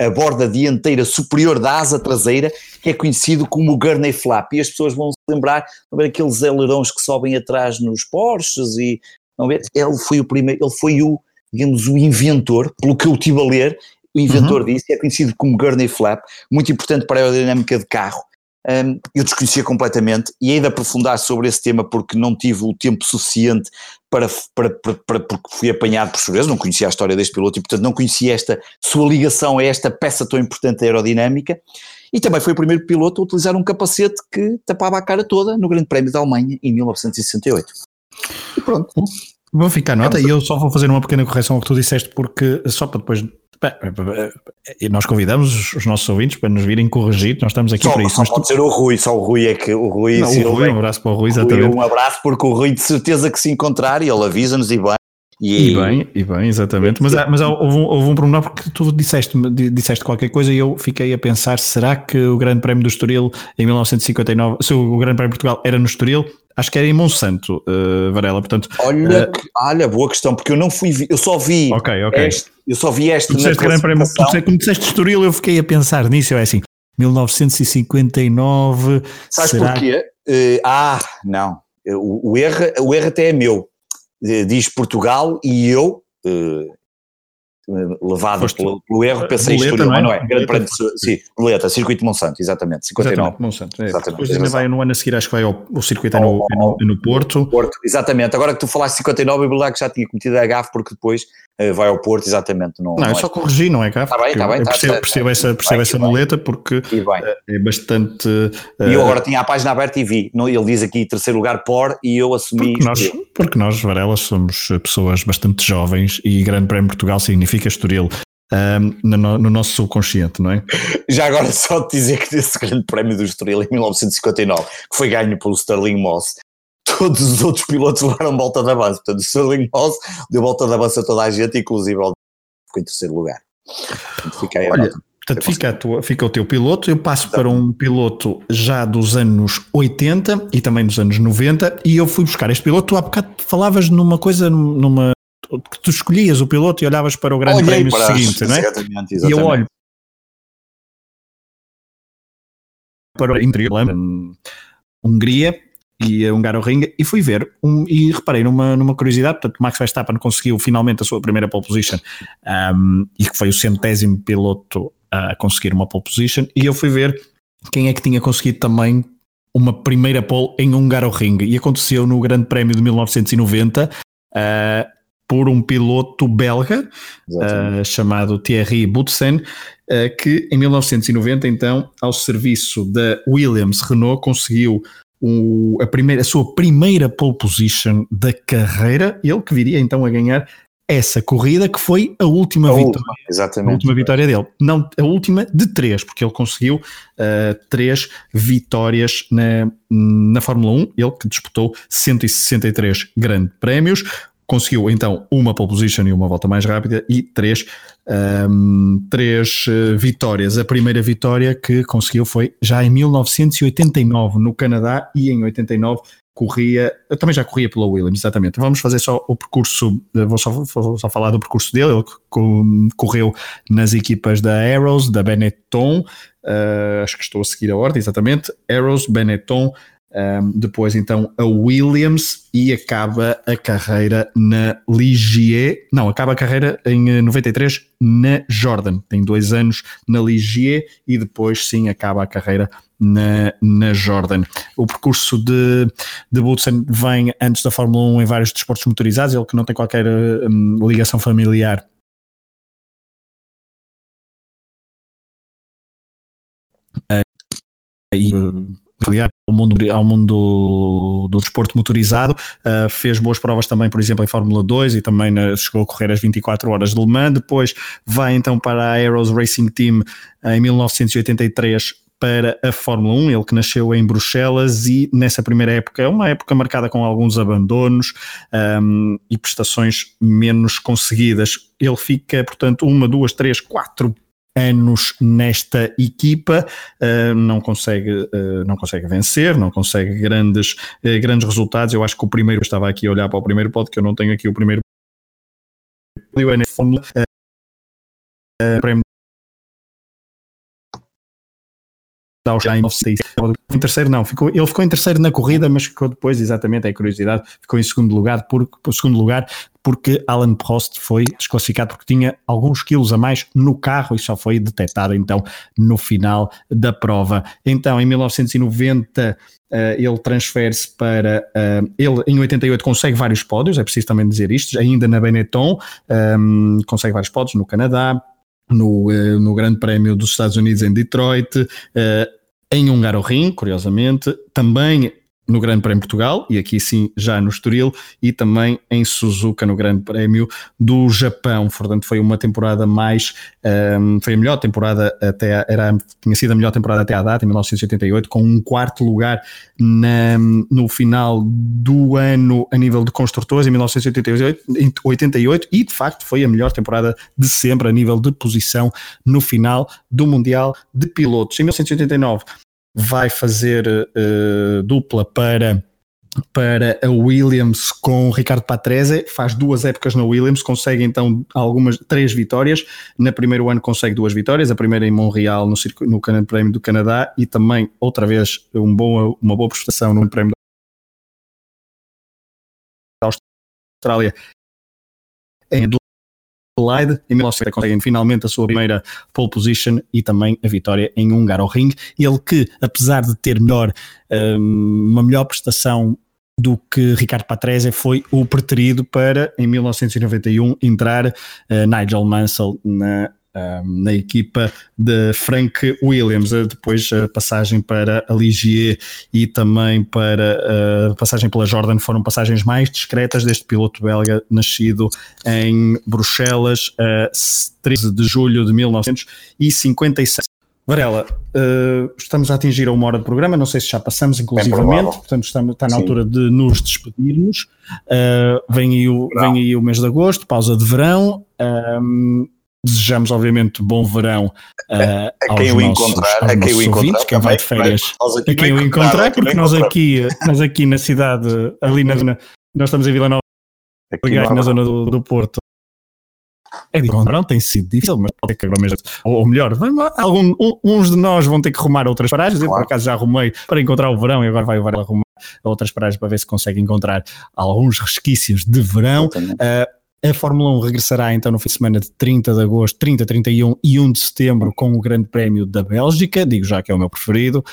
a borda dianteira superior da asa traseira, que é conhecido como o Gurney Flap, e as pessoas vão se lembrar, ver aqueles alerões que sobem atrás nos Porsches, e vão ver, ele foi o primeiro, ele foi o, digamos, o inventor, pelo que eu tive a ler, o inventor uhum. disso, é conhecido como Gurney Flap, muito importante para a aerodinâmica de carro. Um, eu desconhecia completamente e de aprofundar sobre esse tema porque não tive o tempo suficiente para, para, para, para porque fui apanhado por surpresa, não conhecia a história deste piloto e portanto não conhecia esta sua ligação a esta peça tão importante da aerodinâmica e também foi o primeiro piloto a utilizar um capacete que tapava a cara toda no Grande Prémio da Alemanha em 1968. E pronto. Vou ficar nota e eu só vou fazer uma pequena correção ao que tu disseste porque só para depois nós convidamos os nossos ouvintes para nos virem corrigir, nós estamos aqui só, para isso. Só pode tu... ser o Rui, só o Rui é que o Rui, Não, o Rui um abraço para o Rui, exatamente. Rui, um abraço porque o Rui de certeza que se encontrar e ele avisa-nos e bem. E, e, bem, e bem, exatamente. Mas, mas houve, um, houve um pormenor porque tu disseste, disseste qualquer coisa e eu fiquei a pensar: será que o Grande Prémio do Estoril em 1959, se o Grande Prémio de Portugal era no Estoril, acho que era em Monsanto, uh, Varela, portanto... Olha, uh, olha, boa questão, porque eu não fui, eu só vi Ok, ok. Este, eu só vi este na prémio, tu, Como disseste Estoril, eu fiquei a pensar nisso, eu é assim, 1959... Sabes será... porquê? Uh, ah, não, o, o, erro, o erro até é meu, diz Portugal e eu... Uh, levado pelo, pelo, erro, pensei isto, não é? Não é? Grande prémio de, sim, Boleta, Circuito Monsanto, exatamente, 59. Exatamente, Monsanto, é. exatamente, Depois ainda vai no ano a seguir, acho que vai ao, ao circuito é no, no, no, Porto. Porto. Exatamente, agora que tu falaste 59, é verdade que já tinha cometido a gafe, porque depois vai ao Porto, exatamente. Não, não, não é só corrigir, não é gafe? Está bem, está bem. Tá, percebo, tá, percebo, essa, percebo essa muleta, porque é bastante... E eu agora tinha a página aberta e vi, ele diz aqui terceiro lugar por, e eu assumi... Porque nós, porque nós, Varela, somos pessoas bastante jovens e Grande Prémio Portugal significa Estoril um, no, no, nosso subconsciente, não é? Já agora só te dizer que esse grande prémio do Estoril em 1959, que foi ganho pelo Sterling Moss, todos os outros pilotos levaram volta de avanço, portanto o Sterling Moss deu volta de avanço a toda a gente, inclusive ao ficou em terceiro lugar. Fiquei Olha, portanto fica, tua, fica, o teu piloto, eu passo para um piloto já dos anos 80 e também dos anos 90 e eu fui buscar este piloto, tu há bocado falavas numa coisa, numa que tu escolhias o piloto e olhavas para o grande prémio seguinte, não é? Exatamente, exatamente. E eu olho para o interior, Hungria e a Hungaroring e fui ver um, e reparei numa, numa curiosidade, portanto Max Verstappen conseguiu finalmente a sua primeira pole position um, e que foi o centésimo piloto a conseguir uma pole position e eu fui ver quem é que tinha conseguido também uma primeira pole em Hungaroring e aconteceu no Grande Prémio de 1990 uh, por um piloto belga uh, chamado Thierry Boutsen, uh, que em 1990, então, ao serviço da Williams Renault, conseguiu o, a, primeira, a sua primeira pole position da carreira, ele que viria então a ganhar essa corrida que foi a última a vitória. Exatamente. A última vitória dele. Não, a última de três, porque ele conseguiu uh, três vitórias na, na Fórmula 1, ele que disputou 163 grandes prémios, conseguiu então uma pole position e uma volta mais rápida e três, um, três uh, vitórias. A primeira vitória que conseguiu foi já em 1989 no Canadá e em 89 corria, também já corria pela Williams, exatamente. Vamos fazer só o percurso, eh, vou só, vou só falar do percurso dele, ele correu nas equipas da Arrows, da Benetton, uh, acho que estou a seguir a ordem, exatamente, Arrows, Benetton, um, depois então a Williams e acaba a carreira na Ligier, não, acaba a carreira em 93 eh, na Jordan, tem dois anos na Ligier e depois sim acaba a carreira na, na Jordan. O percurso de, de vem antes da Fórmula 1 em vários desportos motorizados, ele que não tem qualquer um, ligação familiar. E ligar ao mundo, ao mundo do, do desporto motorizado, uh, fez boas provas também, por exemplo, em Fórmula 2 e também na, chegou a correr as 24 horas de Le Mans, depois vai então para a Aeros Racing Team uh, em 1983 para a Fórmula 1, ele que nasceu em Bruxelas e nessa primeira época é uma época marcada com alguns abandonos um, e prestações menos conseguidas. Ele fica, portanto, uma, duas, três, quatro anos nesta equipa, uh, não, consegue, uh, não consegue vencer, não consegue grandes, uh, grandes resultados. Eu acho que o primeiro, estava aqui a olhar para o primeiro pod, que eu não tenho aqui o primeiro é na Fórmula, prémio em terceiro não, ficou, ele ficou em terceiro na corrida, mas ficou depois, exatamente, é curiosidade, ficou em segundo lugar, por, por segundo lugar porque Alan Prost foi desclassificado porque tinha alguns quilos a mais no carro e só foi detectado então no final da prova. Então, em 1990 Uh, eh, ele transfere-se para. Uh, ele em 88 consegue vários pódios, é preciso também dizer isto, ainda na Benetton, ehm, consegue vários pódios no Canadá, no, uh, no Grande Prémio dos Estados Unidos em Detroit, em Hungaroring, curiosamente, também no Grande Prémio Portugal, e aqui sim já no Estoril, e também em Suzuka no Grande Prémio do Japão. Portanto, foi uma temporada mais, um, foi a melhor temporada até, era, tinha sido a melhor temporada até à data, em 1988, com um quarto lugar na, no final do ano a nível de construtores, em 1988, 88, e de facto foi a melhor temporada de sempre a nível de posição no final do Mundial de Pilotos. Em 1989 vai fazer uh, dupla para para a Williams com Ricardo Patrese, faz duas épocas na Williams, consegue então algumas, três vitórias, na primeiro ano consegue duas vitórias, a primeira em Montreal no, no Grande Prémio do Canadá e também outra vez um bom, uma boa prestação no Prémio da Austrália. Em Adelaide. Em 1990 conseguem finalmente a sua primeira pole position e também a vitória em Hungaroring. Ele que, apesar de ter melhor, hum, uma melhor prestação do que Ricardo Patrese foi o preterido para, em 1991, entrar uh, Nigel Mansell na na equipa de Frank Williams, depois a passagem para a Ligier e também para a passagem pela Jordan foram passagens mais discretas deste piloto belga nascido em Bruxelas a 13 de julho de 1956. Varela, uh, estamos a atingir a uma hora de programa, não sei se já passamos, inclusivamente, portanto estamos, está na Sim. altura de nos despedirmos. Uh, vem, aí o, vem aí o mês de agosto, pausa de verão. Desejamos, obviamente, bom verão uh, a quem o encontrar, a quem o encontrar, quem vai de férias, a quem o encontrar, porque nós aqui, nós aqui na cidade, ali na zona, nós estamos em Vila Nova, aqui na zona do, do Porto. É de verão tem sido difícil, mas pode ter que agora mesmo, ou, ou melhor, algum, uns de nós vão ter que arrumar outras paragens. Claro. Eu, por acaso, já arrumei para encontrar o verão e agora vai o Varela arrumar outras paragens para ver se consegue encontrar alguns resquícios de verão. Uh, a Fórmula 1 regressará então no fim de semana de 30 de agosto, 30, 31 e 1 de setembro com o Grande Prémio da Bélgica, digo já que é o meu preferido.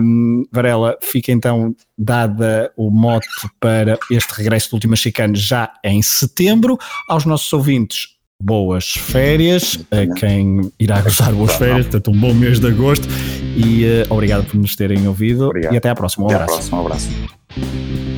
Um, Varela, fica então dada o mote para este regresso do último chicane já em setembro. Aos nossos ouvintes, boas férias, a quem irá gozar boas férias, portanto um bom mês de agosto e uh, obrigado por nos terem ouvido obrigado. e até à próxima. Um até abraço. À próxima, um abraço.